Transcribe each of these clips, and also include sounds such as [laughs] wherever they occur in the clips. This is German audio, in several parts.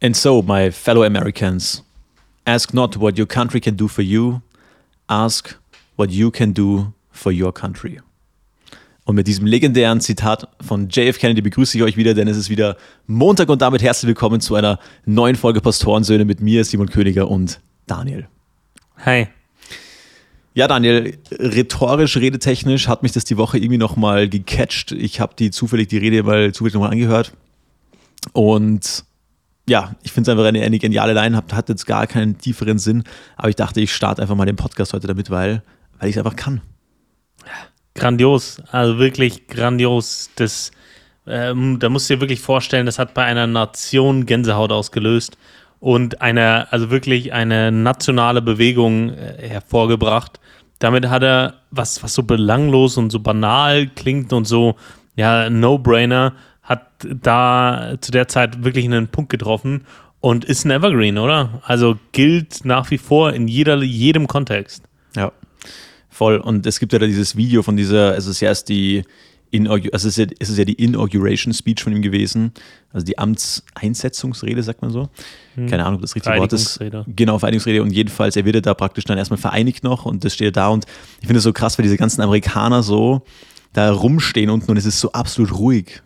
And so, my fellow Americans, ask not what your country can do for you, ask what you can do for your country. Und mit diesem legendären Zitat von JF Kennedy begrüße ich euch wieder, denn es ist wieder Montag und damit herzlich willkommen zu einer neuen Folge Pastorensöhne mit mir, Simon Königer und Daniel. Hi. Ja, Daniel, rhetorisch, redetechnisch hat mich das die Woche irgendwie nochmal gecatcht. Ich habe die zufällig die Rede mal zufällig nochmal angehört. Und ja, ich finde es einfach eine, eine, geniale Line, hat, hat jetzt gar keinen tieferen Sinn, aber ich dachte, ich starte einfach mal den Podcast heute damit, weil, weil ich es einfach kann. Grandios, also wirklich grandios. Das, ähm, da musst du dir wirklich vorstellen, das hat bei einer Nation Gänsehaut ausgelöst und eine, also wirklich eine nationale Bewegung äh, hervorgebracht. Damit hat er was, was so belanglos und so banal klingt und so, ja, No-Brainer, hat da zu der Zeit wirklich einen Punkt getroffen und ist ein Evergreen, oder? Also gilt nach wie vor in jeder, jedem Kontext. Ja. Voll. Und es gibt ja da dieses Video von dieser, es ist ja erst die, also es ist, ja, es ist ja die Inauguration Speech von ihm gewesen, also die Amtseinsetzungsrede, sagt man so. Hm. Keine Ahnung, ob das richtige Wort ist. Genau, Vereinigungsrede. Und jedenfalls, er wird ja da praktisch dann erstmal vereinigt noch und das steht da. Und ich finde es so krass, weil diese ganzen Amerikaner so da rumstehen unten und es ist so absolut ruhig.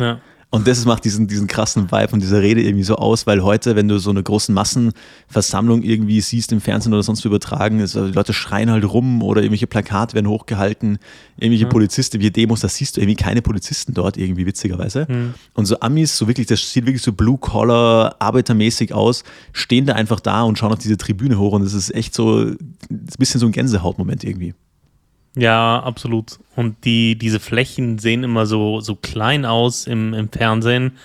Ja. Und das macht diesen, diesen krassen Vibe von dieser Rede irgendwie so aus, weil heute, wenn du so eine große Massenversammlung irgendwie siehst im Fernsehen oder sonst übertragen, ist, also die Leute schreien halt rum oder irgendwelche Plakate werden hochgehalten, irgendwelche ja. Polizisten, wie Demos, da siehst du irgendwie keine Polizisten dort irgendwie, witzigerweise. Mhm. Und so Amis, so wirklich, das sieht wirklich so blue-collar, arbeitermäßig aus, stehen da einfach da und schauen auf diese Tribüne hoch und das ist echt so, ein bisschen so ein Gänsehautmoment irgendwie. Ja, absolut. Und die, diese Flächen sehen immer so, so klein aus im, im Fernsehen,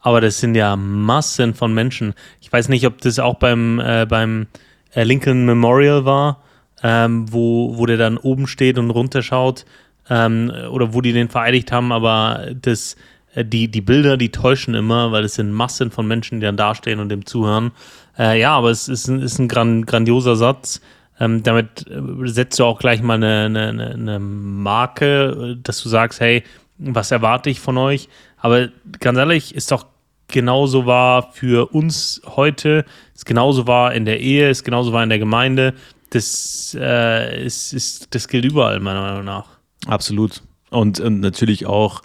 aber das sind ja Massen von Menschen. Ich weiß nicht, ob das auch beim, äh, beim äh, Lincoln Memorial war, ähm, wo, wo der dann oben steht und runterschaut ähm, oder wo die den vereidigt haben, aber das, äh, die, die Bilder, die täuschen immer, weil es sind Massen von Menschen, die dann dastehen und dem zuhören. Äh, ja, aber es ist, ist ein gran, grandioser Satz. Ähm, damit äh, setzt du auch gleich mal eine, eine, eine Marke, dass du sagst, hey, was erwarte ich von euch? Aber ganz ehrlich, ist doch genauso wahr für uns heute, ist genauso wahr in der Ehe, ist genauso wahr in der Gemeinde. Das, äh, ist, ist, das gilt überall, meiner Meinung nach. Absolut. Und, und natürlich auch,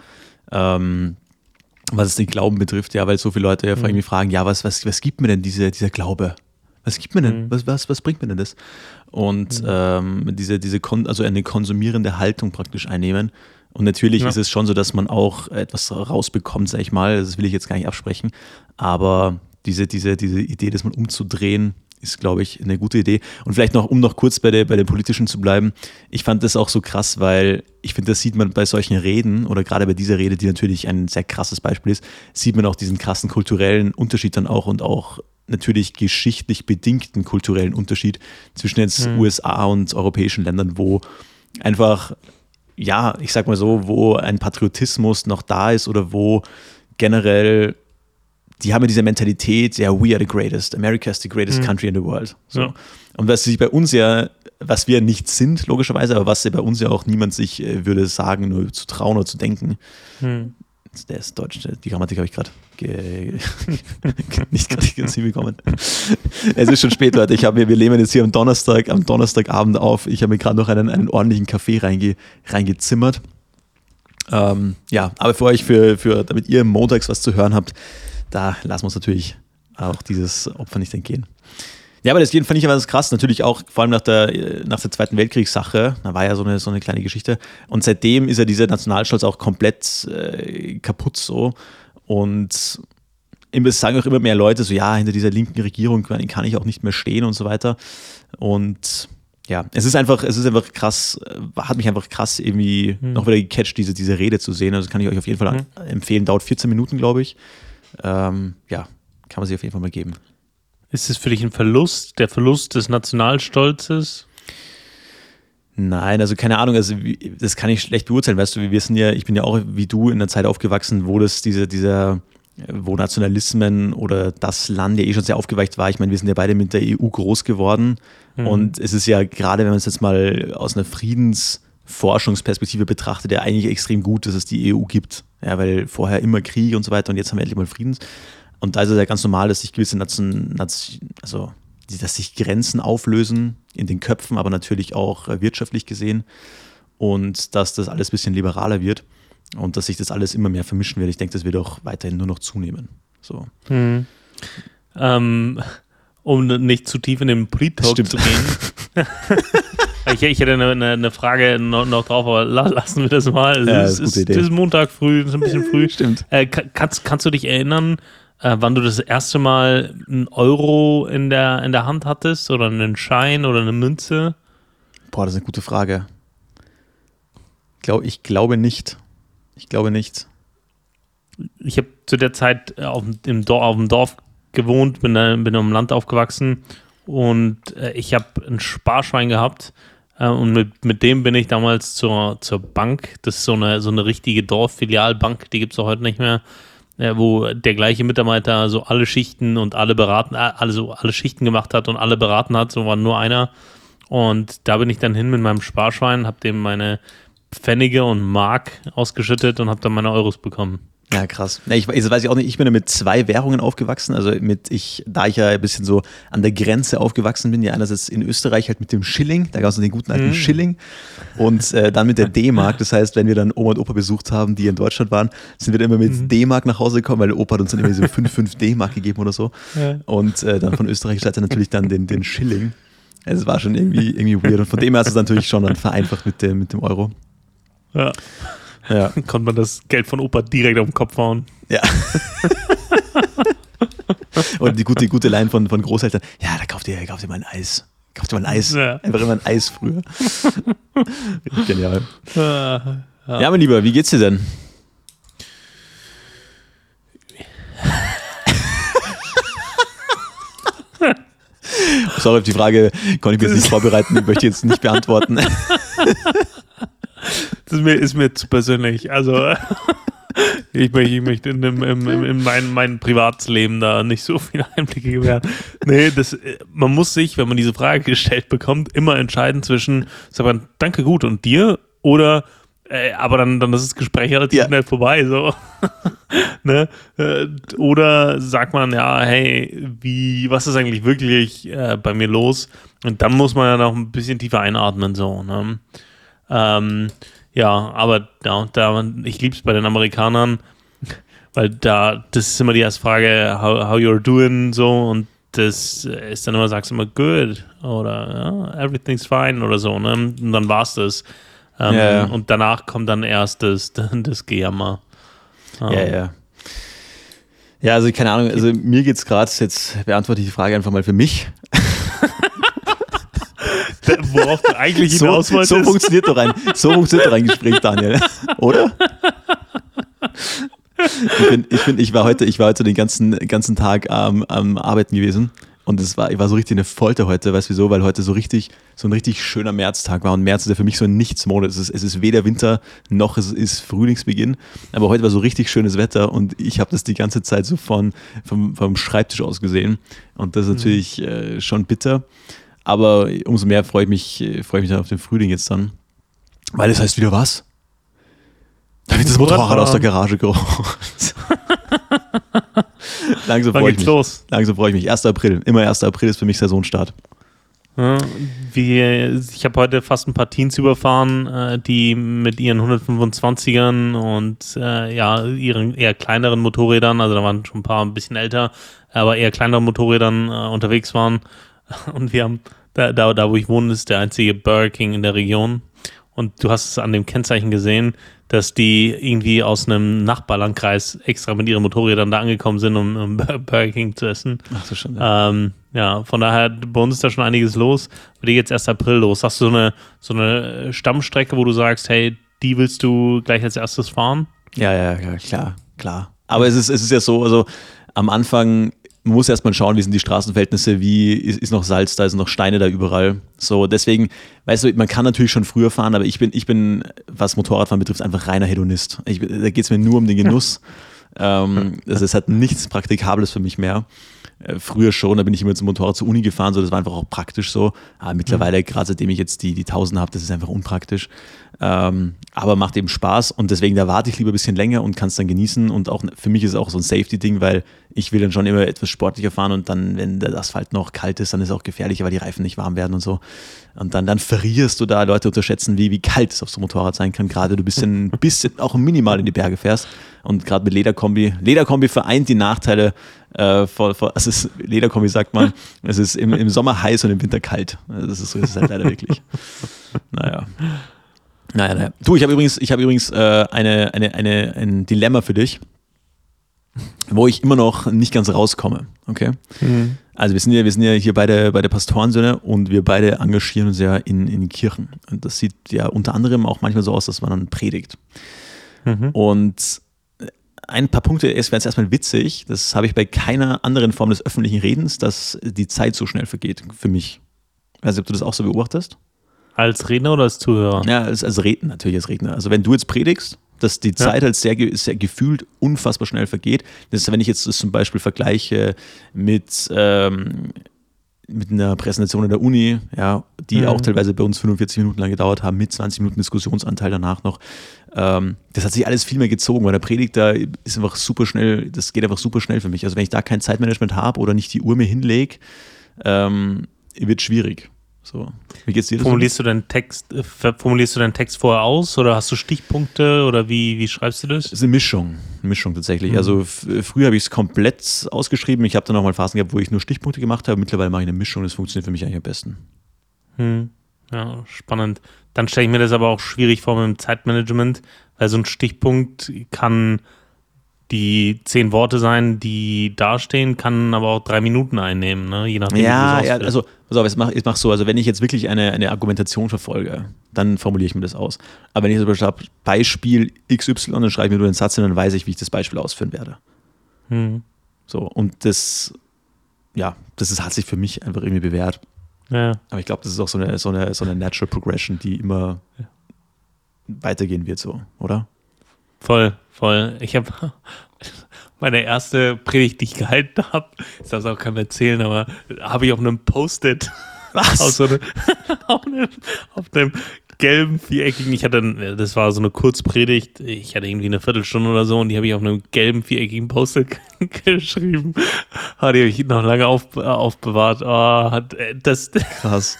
ähm, was es den Glauben betrifft, ja, weil so viele Leute ja mhm. irgendwie fragen, ja, was, was, was gibt mir denn diese, dieser Glaube? Was gibt mir denn? Mhm. Was, was, was bringt mir denn das? Und mhm. ähm, diese, diese Kon also eine konsumierende Haltung praktisch einnehmen. Und natürlich ja. ist es schon so, dass man auch etwas rausbekommt, sag ich mal. Das will ich jetzt gar nicht absprechen. Aber diese, diese, diese Idee, das mal umzudrehen, ist, glaube ich, eine gute Idee. Und vielleicht noch, um noch kurz bei der, bei der politischen zu bleiben, ich fand das auch so krass, weil ich finde, das sieht man bei solchen Reden oder gerade bei dieser Rede, die natürlich ein sehr krasses Beispiel ist, sieht man auch diesen krassen kulturellen Unterschied dann auch und auch natürlich geschichtlich bedingten kulturellen Unterschied zwischen jetzt mhm. USA und europäischen Ländern, wo einfach, ja, ich sag mal so, wo ein Patriotismus noch da ist oder wo generell, die haben ja diese Mentalität, ja, we are the greatest, America is the greatest mhm. country in the world. So. Ja. Und was sich bei uns ja, was wir nicht sind, logischerweise, aber was bei uns ja auch niemand sich äh, würde sagen, nur zu trauen oder zu denken, mhm. Der ist Deutsch, die Grammatik habe ich gerade [laughs] nicht gerade ganz hinbekommen. es ist schon spät, Leute. Ich habe wir leben jetzt hier am Donnerstag, am Donnerstagabend auf. Ich habe mir gerade noch einen, einen ordentlichen Kaffee reinge, reingezimmert. Ähm, ja, aber für euch, für, für, damit ihr montags was zu hören habt, da lassen wir uns natürlich auch dieses Opfer nicht entgehen. Ja, aber das fand ich aber das krass. Natürlich auch, vor allem nach der, nach der Zweiten Weltkriegssache, da war ja so eine, so eine kleine Geschichte. Und seitdem ist ja dieser Nationalstolz auch komplett äh, kaputt so. Und es sagen auch immer mehr Leute so, ja, hinter dieser linken Regierung kann ich auch nicht mehr stehen und so weiter. Und ja, es ist einfach, es ist einfach krass, äh, hat mich einfach krass irgendwie mhm. noch wieder gecatcht, diese, diese Rede zu sehen. Also kann ich euch auf jeden Fall mhm. empfehlen. Dauert 14 Minuten, glaube ich. Ähm, ja, kann man sich auf jeden Fall mal geben. Ist es für dich ein Verlust, der Verlust des Nationalstolzes? Nein, also keine Ahnung, also das kann ich schlecht beurteilen, weißt du, wir sind ja, ich bin ja auch wie du in der Zeit aufgewachsen, wo das diese, dieser, wo Nationalismen oder das Land ja eh schon sehr aufgeweicht war. Ich meine, wir sind ja beide mit der EU groß geworden mhm. und es ist ja gerade, wenn man es jetzt mal aus einer Friedensforschungsperspektive betrachtet, ja eigentlich extrem gut, dass es die EU gibt. Ja, weil vorher immer Krieg und so weiter und jetzt haben wir endlich mal Friedens Und da ist es ja ganz normal, dass sich gewisse Nation, also dass sich Grenzen auflösen in den Köpfen, aber natürlich auch äh, wirtschaftlich gesehen und dass das alles ein bisschen liberaler wird und dass sich das alles immer mehr vermischen wird. Ich denke, das wird auch weiterhin nur noch zunehmen. So. Hm. Ähm, um nicht zu tief in den Polit-Talk zu gehen. [laughs] ich, ich, hätte eine, eine Frage noch, noch, drauf, aber lassen wir das mal. Ja, es ist, ist, ist, Montag früh, ist ein bisschen früh. [laughs] Stimmt. Äh, kannst, kannst du dich erinnern, äh, wann du das erste Mal einen Euro in der, in der Hand hattest oder einen Schein oder eine Münze? Boah, das ist eine gute Frage. Ich, glaub, ich glaube nicht. Ich glaube nicht. Ich habe zu der Zeit auf, im Dorf, auf dem Dorf gewohnt, bin, bin im Land aufgewachsen und äh, ich habe ein Sparschwein gehabt äh, und mit, mit dem bin ich damals zur, zur Bank. Das ist so eine, so eine richtige Dorffilialbank, die gibt es auch heute nicht mehr äh, wo der gleiche Mitarbeiter so alle Schichten und alle beraten, also alle Schichten gemacht hat und alle beraten hat, so war nur einer. Und da bin ich dann hin mit meinem Sparschwein, habe dem meine Pfennige und Mark ausgeschüttet und habe dann meine Euros bekommen. Ja, krass. Ich, das weiß ich auch nicht. Ich bin ja mit zwei Währungen aufgewachsen. Also mit ich, da ich ja ein bisschen so an der Grenze aufgewachsen bin, ja einerseits in Österreich halt mit dem Schilling, da gab es den guten alten mhm. Schilling und äh, dann mit der D-Mark. Das heißt, wenn wir dann Oma und Opa besucht haben, die in Deutschland waren, sind wir dann immer mit mhm. D-Mark nach Hause gekommen, weil der Opa hat uns dann immer so 5, 5 D-Mark gegeben oder so. Ja. Und äh, dann von österreichischer Seite natürlich dann den, den Schilling. Es war schon irgendwie, irgendwie weird. Und von dem her ist es natürlich schon dann vereinfacht mit dem, mit dem Euro. Ja. Ja. [laughs] Konnte man das Geld von Opa direkt auf den Kopf hauen. Ja. [laughs] Und die gute, gute Line von, von Großeltern, ja, da kauft ihr, kauft ihr mal ein Eis. Kauft ihr mal ein Eis. Ja. Einfach immer ein Eis früher. [laughs] Genial. Ja. ja, mein Lieber, wie geht's dir denn? Sorry, auf die Frage konnte ich mir jetzt nicht vorbereiten, ich möchte jetzt nicht beantworten. Das ist mir, ist mir zu persönlich. Also, [laughs] ich möchte, ich möchte in, in, in, in mein, mein Privatsleben da nicht so viele Einblicke gewähren. Nee, das, man muss sich, wenn man diese Frage gestellt bekommt, immer entscheiden zwischen, sag mal, danke gut und dir oder äh, aber dann, dann ist das Gespräch relativ ja. schnell vorbei. So. [laughs] ne? Äh, oder sagt man, ja, hey, wie, was ist eigentlich wirklich äh, bei mir los? Und dann muss man ja noch ein bisschen tiefer einatmen. So, ne? Ähm, ja, aber ja, da, ich liebe es bei den Amerikanern, weil da, das ist immer die erste Frage, how, how you're doing, so, und das ist dann immer, sagst du immer, good, oder ja, everything's fine, oder so, ne? Und dann war's das. Ähm, ja. Und danach kommt dann erst das, [laughs] das Gejammer. Ja, ja. ja. Ja, also keine Ahnung, also mir geht's gerade, jetzt beantworte ich die Frage einfach mal für mich. [laughs] worauf du eigentlich hinaus so, wolltest. So funktioniert doch ein, so funktioniert doch ein Gespräch, Daniel. Oder? Ich, bin, ich, bin, ich war heute, ich war heute den ganzen, ganzen Tag am, am Arbeiten gewesen. Und es war, ich war so richtig eine Folter heute, weißt du wieso? Weil heute so richtig, so ein richtig schöner Märztag war. Und März ist ja für mich so ein Nichtsmonat. Es ist, es ist weder Winter noch es ist Frühlingsbeginn. Aber heute war so richtig schönes Wetter und ich habe das die ganze Zeit so von, vom, vom Schreibtisch aus gesehen. Und das ist mhm. natürlich äh, schon bitter. Aber umso mehr freue ich mich, freue ich mich dann auf den Frühling jetzt dann. Weil das heißt wieder was? Da wird das Motorrad aus der Garage geholt. [laughs] Langsam freue ich mich. Los? Langsam freue ich mich. 1. April. Immer 1. April ist für mich Saisonstart. Ja, wie, ich habe heute fast ein paar Teens überfahren, äh, die mit ihren 125ern und äh, ja, ihren eher kleineren Motorrädern, also da waren schon ein paar ein bisschen älter, aber eher kleinere Motorrädern äh, unterwegs waren. [laughs] Und wir haben, da, da, da wo ich wohne, ist der einzige Burger King in der Region. Und du hast es an dem Kennzeichen gesehen, dass die irgendwie aus einem Nachbarlandkreis extra mit ihren Motorrädern da angekommen sind, um, um Burger King zu essen. Ach so schon. Ja. Ähm, ja, von daher, bei uns ist da schon einiges los. Bei dir jetzt erst April los. Hast du so eine, so eine Stammstrecke, wo du sagst, hey, die willst du gleich als erstes fahren? Ja, ja, ja, klar, klar. Aber es ist, es ist ja so, also am Anfang man muss erstmal schauen, wie sind die Straßenverhältnisse, wie ist, ist, noch Salz da, sind noch Steine da überall. So, deswegen, weißt du, man kann natürlich schon früher fahren, aber ich bin, ich bin, was Motorradfahren betrifft, einfach reiner Hedonist. Ich, da geht es mir nur um den Genuss. ähm, das, das hat nichts Praktikables für mich mehr. Äh, früher schon, da bin ich immer zum Motorrad zur Uni gefahren, so das war einfach auch praktisch so. Aber mittlerweile, mhm. gerade seitdem ich jetzt die, die 1000 habe, das ist einfach unpraktisch. Ähm, aber macht eben Spaß und deswegen da warte ich lieber ein bisschen länger und kann es dann genießen. Und auch für mich ist es auch so ein Safety-Ding, weil ich will dann schon immer etwas sportlicher fahren und dann, wenn der Asphalt noch kalt ist, dann ist es auch gefährlicher, weil die Reifen nicht warm werden und so. Und dann, dann verrierst du da, Leute unterschätzen, wie, wie kalt es auf so einem Motorrad sein kann, gerade du bist ein [laughs] bisschen auch minimal in die Berge fährst. Und gerade mit Lederkombi, Lederkombi vereint die Nachteile äh, vor, vor, also es ist, Lederkombi sagt man, [laughs] es ist im, im Sommer heiß und im Winter kalt. Das ist so ist es halt leider wirklich. Naja. Naja, naja. Du, ich habe übrigens, ich habe übrigens äh, eine, eine, eine, ein Dilemma für dich, wo ich immer noch nicht ganz rauskomme. Okay. Mhm. Also wir sind ja, wir sind ja hier beide, beide Pastorensöhne und wir beide engagieren uns ja in, in Kirchen. Und das sieht ja unter anderem auch manchmal so aus, dass man dann predigt. Mhm. Und ein paar Punkte es wären erstmal witzig. Das habe ich bei keiner anderen Form des öffentlichen Redens, dass die Zeit so schnell vergeht für mich. Nicht, ob du das auch so beobachtest. Als Redner oder als Zuhörer? Ja, als, als Redner, natürlich als Redner. Also wenn du jetzt predigst, dass die Zeit ja. halt sehr, sehr gefühlt unfassbar schnell vergeht. Das ist, wenn ich jetzt das zum Beispiel vergleiche mit, ähm, mit einer Präsentation in der Uni, ja, die mhm. auch teilweise bei uns 45 Minuten lang gedauert haben, mit 20 Minuten Diskussionsanteil danach noch. Ähm, das hat sich alles viel mehr gezogen, weil der Predigt da ist einfach super schnell, das geht einfach super schnell für mich. Also wenn ich da kein Zeitmanagement habe oder nicht die Uhr mir hinlege, ähm, wird schwierig. So. Wie geht's dir formulierst du deinen Text, äh, formulierst du deinen Text vorher aus oder hast du Stichpunkte oder wie, wie schreibst du das? Das ist eine Mischung, Mischung tatsächlich. Mhm. Also früher habe ich es komplett ausgeschrieben. Ich habe dann auch mal Phasen gehabt, wo ich nur Stichpunkte gemacht habe. Mittlerweile mache ich eine Mischung. Das funktioniert für mich eigentlich am besten. Mhm. Ja, spannend. Dann stelle ich mir das aber auch schwierig vor mit dem Zeitmanagement, weil so ein Stichpunkt kann die zehn Worte sein, die dastehen, kann aber auch drei Minuten einnehmen, ne? je nachdem. Ja, ja also pass auf, ich mache ich mach so, also wenn ich jetzt wirklich eine, eine Argumentation verfolge, dann formuliere ich mir das aus. Aber wenn ich zum Beispiel habe, Beispiel XY, dann schreibe ich mir nur den Satz und dann weiß ich, wie ich das Beispiel ausführen werde. Hm. So, und das, ja, das ist, hat sich für mich einfach irgendwie bewährt. Ja. Aber ich glaube, das ist auch so eine, so, eine, so eine Natural Progression, die immer weitergehen wird, so, oder? Voll, voll. Ich habe [laughs] meine erste Predigt, die ich gehalten habe, ich darf es auch keinem erzählen, aber habe ich auf einem Post-it [laughs] was? [laughs] Auf, so eine, auf, einem, auf, einem, gelben, viereckigen, ich hatte, das war so eine Kurzpredigt, ich hatte irgendwie eine Viertelstunde oder so und die habe ich auf einem gelben, viereckigen Post-it geschrieben. Ah, die habe ich noch lange auf, aufbewahrt. Oh, hat, das, Krass.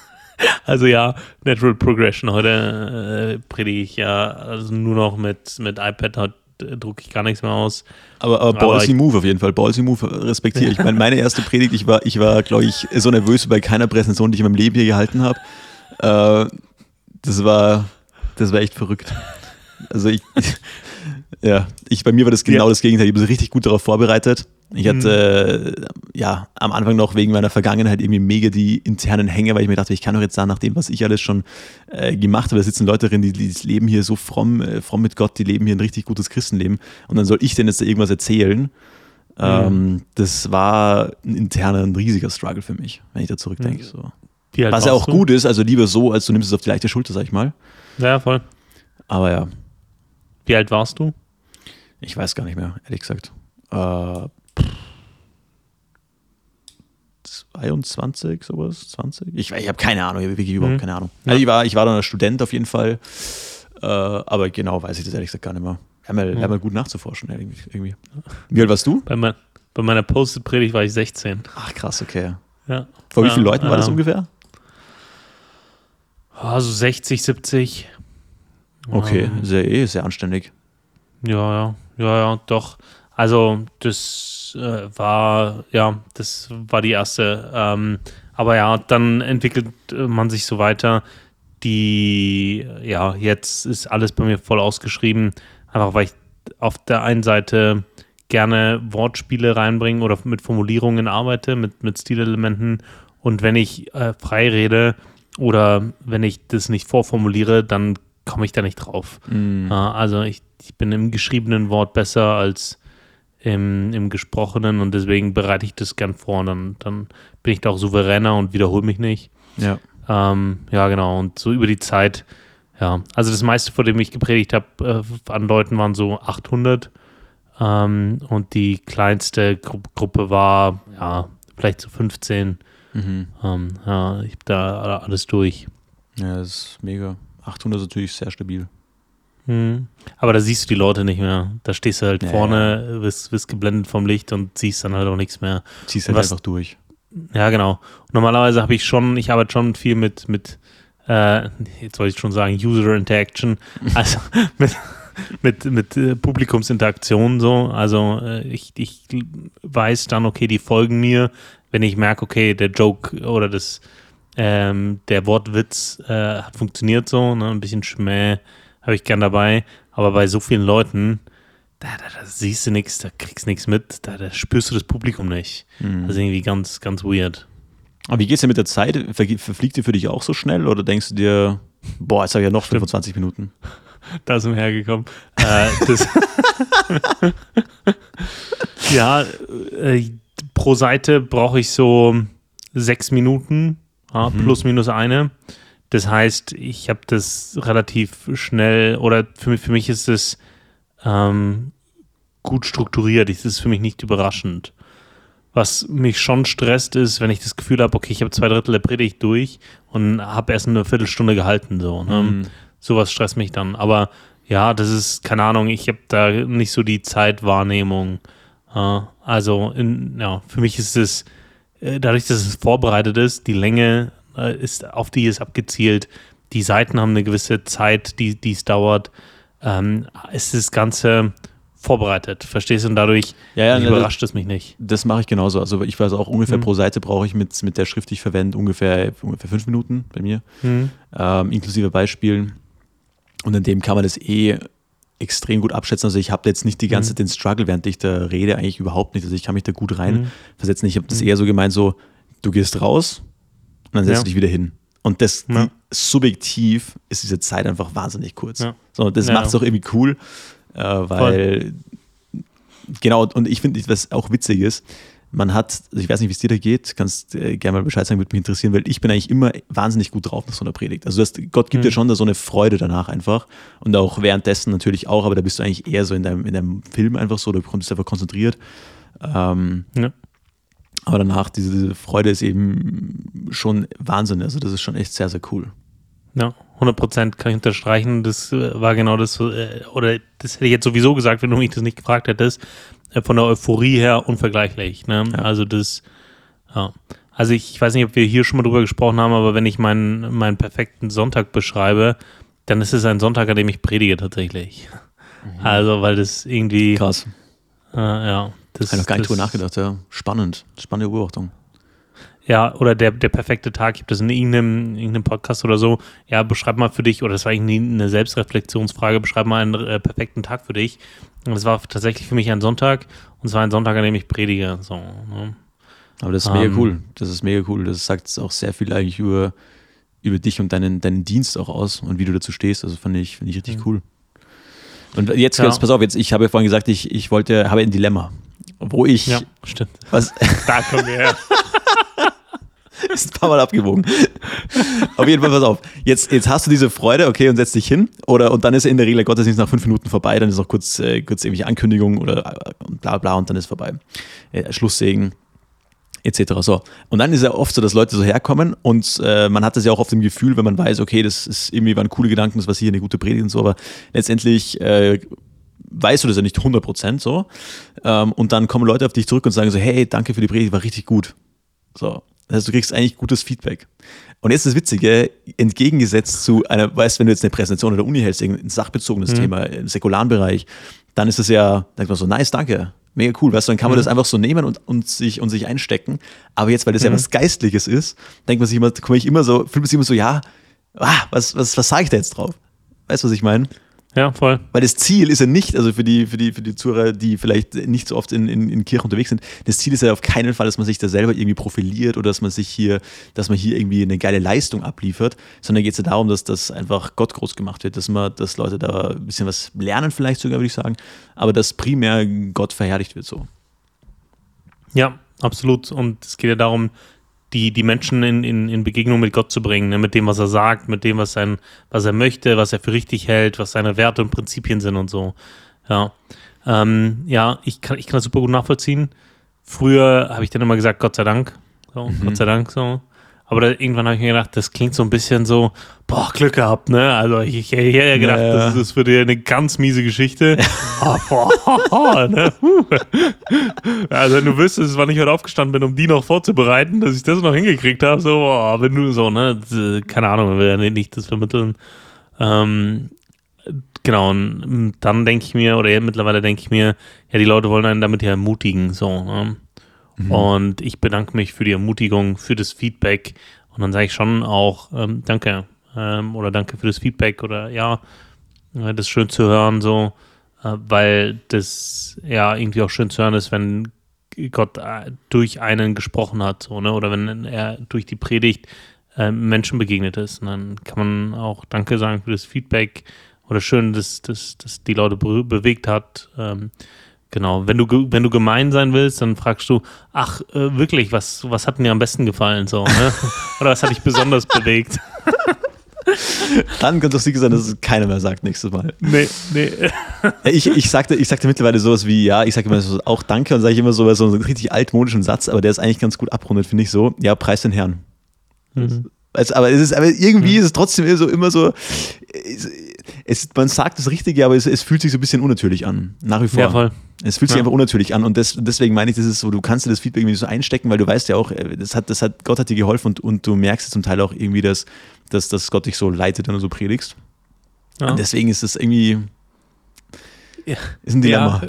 Also ja, Natural Progression. Heute äh, predige ich ja also nur noch mit, mit iPad, drucke ich gar nichts mehr aus. Aber, aber Ballsy Move auf jeden Fall. Ballsy Move respektiere ich. meine, meine erste Predigt, ich war, ich war glaube ich, so nervös bei keiner Präsentation, die ich in meinem Leben hier gehalten habe. Äh, das war, das war echt verrückt. Also ich, ja, ich, bei mir war das genau ja. das Gegenteil. Ich bin richtig gut darauf vorbereitet. Ich hatte mhm. ja am Anfang noch wegen meiner Vergangenheit irgendwie mega die internen Hänge, weil ich mir dachte, ich kann doch jetzt sagen, nach dem, was ich alles schon äh, gemacht habe, da sitzen Leute drin, die, die leben hier so fromm, äh, fromm mit Gott, die leben hier ein richtig gutes Christenleben und dann soll ich denn jetzt da irgendwas erzählen. Mhm. Ähm, das war ein interner, ein riesiger Struggle für mich, wenn ich da zurückdenke. Mhm. So. Was ja auch du? gut ist, also lieber so, als du nimmst es auf die leichte Schulter, sag ich mal. Ja, voll. Aber ja. Wie alt warst du? Ich weiß gar nicht mehr, ehrlich gesagt. Äh, 22, sowas, 20? Ich, ich habe keine Ahnung, ich habe wirklich überhaupt mhm. keine Ahnung. Also ich, war, ich war dann ein Student auf jeden Fall, äh, aber genau weiß ich das ehrlich gesagt gar nicht mehr. Wäre mal, wär mal gut nachzuforschen irgendwie. Wie alt warst du? Bei, mein, bei meiner Posted-Predigt war ich 16. Ach krass, okay. Ja. Vor wie vielen Leuten war das ungefähr? Also 60, 70. Okay, ähm, sehr eh, sehr anständig. Ja, ja, ja, ja, doch. Also das äh, war, ja, das war die erste. Ähm, aber ja, dann entwickelt man sich so weiter. Die, ja, jetzt ist alles bei mir voll ausgeschrieben, einfach weil ich auf der einen Seite gerne Wortspiele reinbringe oder mit Formulierungen arbeite, mit, mit Stilelementen. Und wenn ich äh, frei rede oder wenn ich das nicht vorformuliere, dann komme ich da nicht drauf. Mm. also ich, ich bin im geschriebenen Wort besser als im, im Gesprochenen und deswegen bereite ich das gern vor und dann, dann bin ich da auch souveräner und wiederhole mich nicht. Ja. Ähm, ja, genau. Und so über die Zeit, ja. Also das meiste, vor dem ich gepredigt habe, äh, an Leuten waren so 800 ähm, und die kleinste Gru Gruppe war, ja, vielleicht so 15. Mhm. Ähm, ja, ich habe da alles durch. Ja, das ist mega. 800 ist natürlich sehr stabil. Mhm. Aber da siehst du die Leute nicht mehr. Da stehst du halt Ja, vorne, Wirst, wirst geblendet vom Licht und siehst dann halt auch nichts mehr. Ziehst halt Was- einfach durch. Ja, genau. Normalerweise habe ich schon, ich arbeite schon viel mit, mit äh, jetzt wollte ich schon sagen, User Interaction, [laughs] also mit, mit, mit äh, Publikumsinteraktion so. Also äh, ich, ich weiß dann, okay, die folgen mir, wenn ich merke, okay, der Joke oder das, ähm, der Wortwitz äh, hat funktioniert so, ne? ein bisschen Schmäh habe ich gern dabei, aber bei so vielen Leuten, da, da, da siehst du nichts, da kriegst nichts mit, da, da spürst du das Publikum nicht. Mhm. Das ist irgendwie ganz, ganz weird. Aber wie geht's dir mit der Zeit? Verge- Verfliegt die für dich auch so schnell oder denkst du dir, boah, jetzt habe ich ja noch 25 Minuten? [laughs] Da sind wir hergekommen. Äh, [laughs] ja, äh, pro Seite brauche ich so sechs Minuten, ja, Mhm. plus minus eine. Das heißt, ich habe das relativ schnell oder für mich, für mich ist es ähm, gut strukturiert. Das ist für mich nicht überraschend. Was mich schon stresst, ist, wenn ich das Gefühl habe, okay, ich habe zwei Drittel der Predigt durch und habe erst eine Viertelstunde gehalten. So, ne? Mhm. sowas stresst mich dann. Aber ja, das ist, keine Ahnung, ich habe da nicht so die Zeitwahrnehmung. Äh, also, in, ja, für mich ist es, dadurch, dass es vorbereitet ist, die Länge äh, ist, auf die ist abgezielt, die Seiten haben eine gewisse Zeit, die es dauert, ähm, ist das Ganze vorbereitet, verstehst du? Und dadurch Ja, ja, ne, überrascht es mich nicht. Das mache ich genauso. Also ich weiß auch ungefähr Mhm. pro Seite brauche ich mit, mit der Schrift, die ich verwende, ungefähr, ungefähr fünf Minuten bei mir, Mhm. ähm, inklusive Beispielen. Und in dem kann man das eh extrem gut abschätzen. Also ich habe jetzt nicht die ganze Mhm. Zeit den Struggle, während ich da rede, eigentlich überhaupt nicht. Also ich kann mich da gut rein Mhm. versetzen. Ich habe das Mhm. eher so gemeint, so du gehst raus und dann setzt Ja. du dich wieder hin. Und das Ja. subjektiv ist diese Zeit einfach wahnsinnig kurz. Ja. So, das macht es auch irgendwie cool, äh, weil genau, und ich finde, was auch witzig ist, man hat, ich weiß nicht, wie es dir da geht, kannst äh, gerne mal Bescheid sagen, würde mich interessieren, weil ich bin eigentlich immer wahnsinnig gut drauf nach so einer Predigt. Also das, Gott gibt Mhm. dir schon da so eine Freude danach einfach und auch währenddessen natürlich auch, aber da bist du eigentlich eher so in deinem, in deinem Film einfach so, du bist einfach konzentriert. Ähm, Ja. aber danach, diese, diese Freude ist eben schon Wahnsinn. Also das ist schon echt sehr, sehr cool. Ja, 100 Prozent kann ich unterstreichen. Das äh, war genau das, äh, oder das hätte ich jetzt sowieso gesagt, wenn du mich das nicht gefragt hättest. Äh, Von der Euphorie her unvergleichlich. Ne? Ja. Also das, ja. Also ich, ich weiß nicht, ob wir hier schon mal drüber gesprochen haben, aber wenn ich meinen, meinen perfekten Sonntag beschreibe, dann ist es ein Sonntag, an dem ich predige tatsächlich. Also, weil das irgendwie, Krass. äh, ja. Das, Ich habe noch gar nicht drüber nachgedacht, ja. Spannend. Spannende Beobachtung. Ja, oder der, der perfekte Tag, ich habe das in irgendeinem, irgendeinem Podcast oder so, ja, beschreib mal für dich, oder das war eigentlich eine Selbstreflexionsfrage, beschreib mal einen äh, perfekten Tag für dich. Und das war tatsächlich für mich ein Sonntag, und zwar ein Sonntag, an dem ich predige. So, ne? Aber das ist Ähm. mega cool. Das ist mega cool. Das sagt auch sehr viel eigentlich über, über dich und deinen, deinen Dienst auch aus und wie du dazu stehst. Also fand ich, finde ich richtig Mhm. cool. Und jetzt, Ja. jetzt, pass auf, jetzt, ich habe ja vorhin gesagt, ich, ich wollte, habe ein Dilemma. Wo ich, Ja, stimmt. was, [laughs] Da kommen wir her. [laughs] [laughs] ist ein paar Mal abgewogen. auf jeden Fall, pass auf. Jetzt, jetzt hast du diese Freude, okay, und setzt dich hin. Oder, und dann ist in der Regel Gottesdienst nach fünf Minuten vorbei. Dann ist noch kurz, äh, kurz irgendwelche Ankündigungen oder äh, bla bla und dann ist vorbei. Äh, Schlusssegen etc. So. Und dann ist ja oft so, dass Leute so herkommen und äh, man hat das ja auch oft im Gefühl, wenn man weiß, okay, das ist irgendwie waren coole Gedanken, das war hier eine gute Predigt und so, aber letztendlich äh, weißt du das ja nicht 100% so. Ähm, und dann kommen Leute auf dich zurück und sagen so, hey, danke für die Predigt, war richtig gut. So. Das heißt, du kriegst eigentlich gutes Feedback. Und jetzt das Witzige, entgegengesetzt zu einer, weißt du, wenn du jetzt eine Präsentation an der Uni hältst, ein sachbezogenes Mhm. Thema im säkularen Bereich, dann ist es ja, sagt man so, nice, danke, mega cool, weißt du, dann kann man Mhm. das einfach so nehmen und, und, sich, und sich einstecken. Aber jetzt, weil das ja Mhm. was Geistliches ist, denkt man sich immer, komme ich immer so, fühlt man sich immer so, ja, ah, was, was, was sage ich da jetzt drauf? Weißt du, was ich meine? Ja, voll. Weil das Ziel ist ja nicht, also für die, für die, für die Zuhörer, die vielleicht nicht so oft in, in, in Kirche unterwegs sind, das Ziel ist ja auf keinen Fall, dass man sich da selber irgendwie profiliert oder dass man sich hier, dass man hier irgendwie eine geile Leistung abliefert, sondern geht es ja darum, dass das einfach Gott groß gemacht wird, dass man, dass Leute da ein bisschen was lernen, vielleicht sogar, würde ich sagen, aber dass primär Gott verherrlicht wird so. Ja, absolut. Und es geht ja darum, die, die Menschen in, in, in Begegnung mit Gott zu bringen, ne? mit dem, was er sagt, mit dem, was, sein, was er möchte, was er für richtig hält, was seine Werte und Prinzipien sind und so. Ja, ähm, ja ich, kann, ich kann das super gut nachvollziehen. früher habe ich dann immer gesagt, Gott sei Dank. So, Mhm. Gott sei Dank so. Aber da, irgendwann habe ich mir gedacht, das klingt so ein bisschen so, boah, Glück gehabt, ne? Also ich, ich, ich hätte gedacht, Ja, ja. das ist für dich eine ganz miese Geschichte. [laughs] Ah, boah, [laughs] ne? Also wenn du wüsstest, wann ich heute aufgestanden bin, um die noch vorzubereiten, dass ich das noch hingekriegt habe, so, boah, wenn du so, ne? Keine Ahnung, wir werden nicht das vermitteln. Ähm, genau, und dann denke ich mir, oder mittlerweile denke ich mir, ja, die Leute wollen einen damit ja ermutigen, so, ne? Und ich bedanke mich für die Ermutigung, für das Feedback. Und dann sage ich schon auch ähm, Danke ähm, oder Danke für das Feedback oder ja, äh, das ist schön zu hören, so, äh, weil das ja irgendwie auch schön zu hören ist, wenn Gott äh, durch einen gesprochen hat, so, ne? oder wenn er durch die Predigt äh, Menschen begegnet ist. Und dann kann man auch Danke sagen für das Feedback oder schön, dass, dass, dass die Leute be bewegt hat. Ähm, Genau, wenn du, wenn du gemein sein willst, dann fragst du, ach, äh, wirklich, was, was hat dir am besten gefallen? So, ne? [laughs] Oder was hat dich besonders bewegt? Dann könnte es sicher sein, dass es keiner mehr sagt nächstes Mal. Nee, nee. [laughs] Ich, ich, sagte, ich sagte mittlerweile sowas wie, ja, ich sage immer so, auch Danke und sage ich immer so, so einen richtig altmodischen Satz, aber der ist eigentlich ganz gut abrundet, finde ich so. Ja, preis den Herrn. Also, aber, es ist, aber irgendwie ist es trotzdem so immer so, es, man sagt das Richtige, aber es, es fühlt sich so ein bisschen unnatürlich an. Nach wie vor. Ja, voll. Es fühlt sich Ja. einfach unnatürlich an und das, deswegen meine ich, das ist so, du kannst dir das Feedback irgendwie so einstecken, weil du weißt ja auch, äh, das hat, das hat, Gott hat dir geholfen und, und du merkst ja zum Teil auch irgendwie, dass, dass, dass Gott dich so leitet, wenn du so predigst. Ja. Und deswegen ist es irgendwie, Ja. ist ein Dilemma.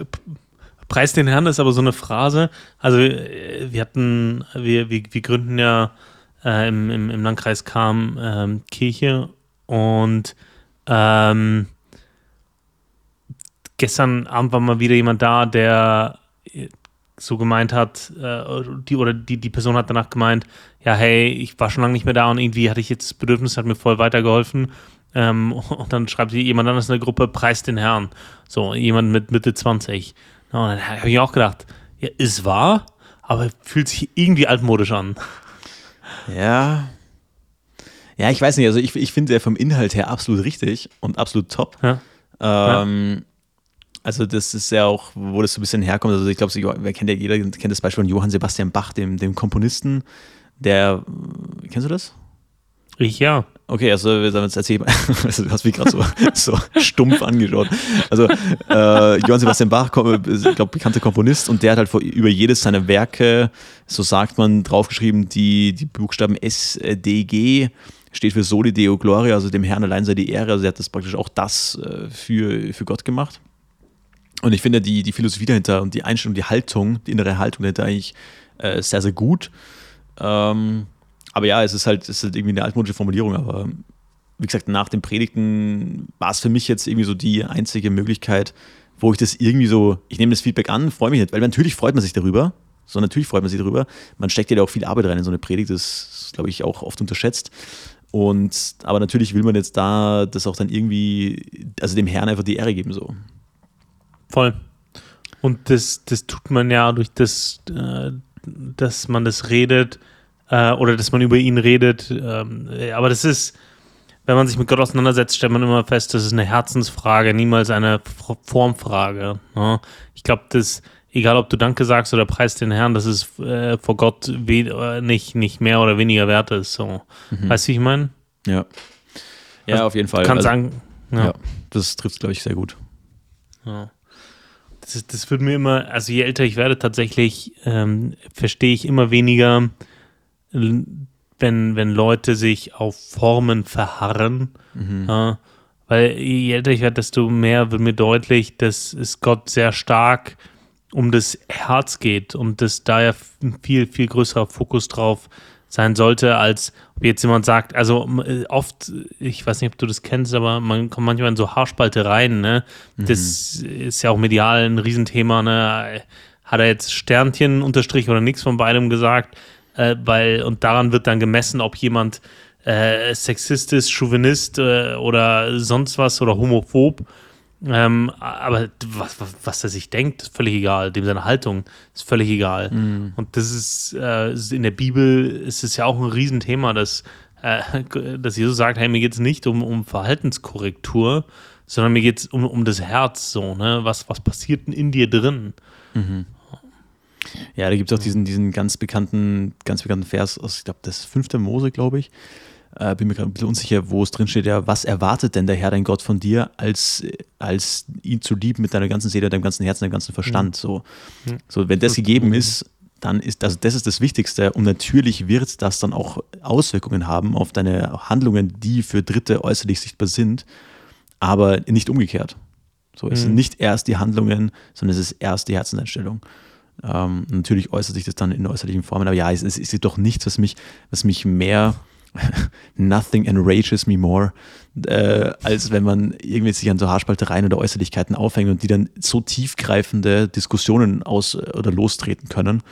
Preis den Herrn ist aber so eine Phrase. Also äh, wir hatten, wir, wir, wir gründen ja äh, im, im, im Landkreis Kam ähm, Kirche und ähm, gestern Abend war mal wieder jemand da, der äh, so gemeint hat, äh, die oder die, die Person hat danach gemeint, ja, hey, ich war schon lange nicht mehr da und irgendwie hatte ich jetzt das Bedürfnis, hat mir voll weitergeholfen. Ähm, und dann schreibt jemand anders in der Gruppe, preis den Herrn. So, jemand mit Mitte 20. Ja, und dann habe ich auch gedacht, ja, ist wahr, aber fühlt sich irgendwie altmodisch an. Ja. Ja, ich weiß nicht, also ich, ich finde der vom Inhalt her absolut richtig und absolut top. Ja. Ähm, Also das ist ja auch, wo das so ein bisschen herkommt. Also ich glaube, wer kennt ja jeder kennt das Beispiel von Johann Sebastian Bach, dem, dem Komponisten, der, kennst du das? Ich ja. Okay, also jetzt erzähl mal. [laughs] Also, du hast mich gerade so, [laughs] so stumpf angeschaut. Also äh, Johann Sebastian Bach, ist, ich glaube, bekannter Komponist und der hat halt vor, über jedes seiner Werke, so sagt man, draufgeschrieben, die, die Buchstaben S, äh, D, G steht für Soli Deo Gloria, also dem Herrn allein sei die Ehre. Also er hat das praktisch auch das äh, für, für Gott gemacht. Und ich finde die, die Philosophie dahinter und die Einstellung, die Haltung, die innere Haltung dahinter eigentlich äh, sehr, sehr gut. Ähm, aber ja, es ist halt, es ist halt irgendwie eine altmodische Formulierung, aber wie gesagt, nach den Predigten war es für mich jetzt irgendwie so die einzige Möglichkeit, wo ich das irgendwie so, ich nehme das Feedback an, freue mich nicht, weil natürlich freut man sich darüber, so natürlich freut man sich darüber. Man steckt ja da auch viel Arbeit rein in so eine Predigt, das ist, glaube ich, auch oft unterschätzt. Und, aber natürlich will man jetzt da das auch dann irgendwie, also dem Herrn einfach die Ehre geben, so. Voll. Und das, das tut man ja durch das, äh, dass man das redet äh, oder dass man über ihn redet. Ähm, äh, aber das ist, wenn man sich mit Gott auseinandersetzt, stellt man immer fest, das ist eine Herzensfrage, niemals eine Formfrage. Ne? Ich glaube, das, egal ob du Danke sagst oder preist den Herrn, dass es äh, vor Gott äh, nicht, nicht mehr oder weniger wert ist. So. Weißt du, wie ich meine? Ja. Ja, Also, auf jeden Fall. Kann Also, sagen, ja. ja. das trifft, glaube ich, sehr gut. Ja. Das, das wird mir immer, also je älter ich werde, tatsächlich ähm, verstehe ich immer weniger, wenn, wenn Leute sich auf Formen verharren. Ja, weil je älter ich werde, desto mehr wird mir deutlich, dass es Gott sehr stark um das Herz geht und dass da ja ein viel, viel größerer Fokus drauf sein sollte, als ob jetzt jemand sagt, also äh, oft, ich weiß nicht, ob du das kennst, aber man kommt manchmal in so Haarspaltereien, ne? Das ist ja auch medial ein Riesenthema, ne? Hat er jetzt Sternchen unterstrich oder nichts von beidem gesagt? Äh, weil, und daran wird dann gemessen, ob jemand äh, sexistisch, Chauvinist äh, oder sonst was oder homophob ähm, aber was, was, was er sich denkt, ist völlig egal. Dem seine Haltung ist völlig egal. Und das ist, äh, in der Bibel ist es ja auch ein Riesenthema, dass, äh, [laughs] dass Jesus sagt, hey, mir geht es nicht um, um Verhaltenskorrektur, sondern mir geht es um, um das Herz so, ne? Was, was passiert denn in dir drin? Ja, da gibt es auch diesen, diesen ganz bekannten, ganz bekannten Vers aus, ich glaube, das fünfte Mose, glaube ich. Äh, bin mir gerade ein bisschen unsicher, wo es drin steht, ja, was erwartet denn der Herr, dein Gott, von dir, als, als ihn zu lieben mit deiner ganzen Seele, deinem ganzen Herzen, deinem ganzen Verstand. Mhm. So. so, wenn das gegeben ist, dann ist das, das ist das Wichtigste. Und natürlich wird das dann auch Auswirkungen haben auf deine Handlungen, die für Dritte äußerlich sichtbar sind, aber nicht umgekehrt. So, es mhm. sind nicht erst die Handlungen, sondern es ist erst die Herzenseinstellung. Ähm, natürlich äußert sich das dann in äußerlichen Formen, aber ja, es, es ist doch nichts, was mich, was mich mehr [laughs] nothing enrages me more, äh, als wenn man irgendwie sich an so Haarspaltereien oder Äußerlichkeiten aufhängt und die dann so tiefgreifende Diskussionen aus oder lostreten können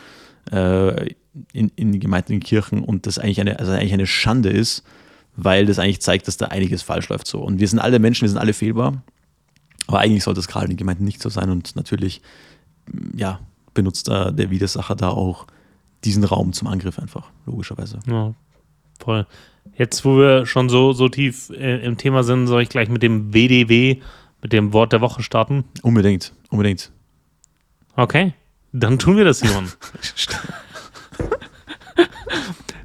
äh, in, in Gemeinden, in Kirchen und das eigentlich eine, also eigentlich eine Schande ist, weil das eigentlich zeigt, dass da einiges falsch läuft so. Und wir sind alle Menschen, wir sind alle fehlbar, aber eigentlich sollte es gerade in den Gemeinden nicht so sein und natürlich, ja, benutzt da der Widersacher da auch diesen Raum zum Angriff einfach, logischerweise. Ja, voll. Jetzt, wo wir schon so, so tief äh, im Thema sind, soll ich gleich mit dem WDW, mit dem Wort der Woche starten? Unbedingt, unbedingt. Okay, dann tun wir das, Simon. [laughs]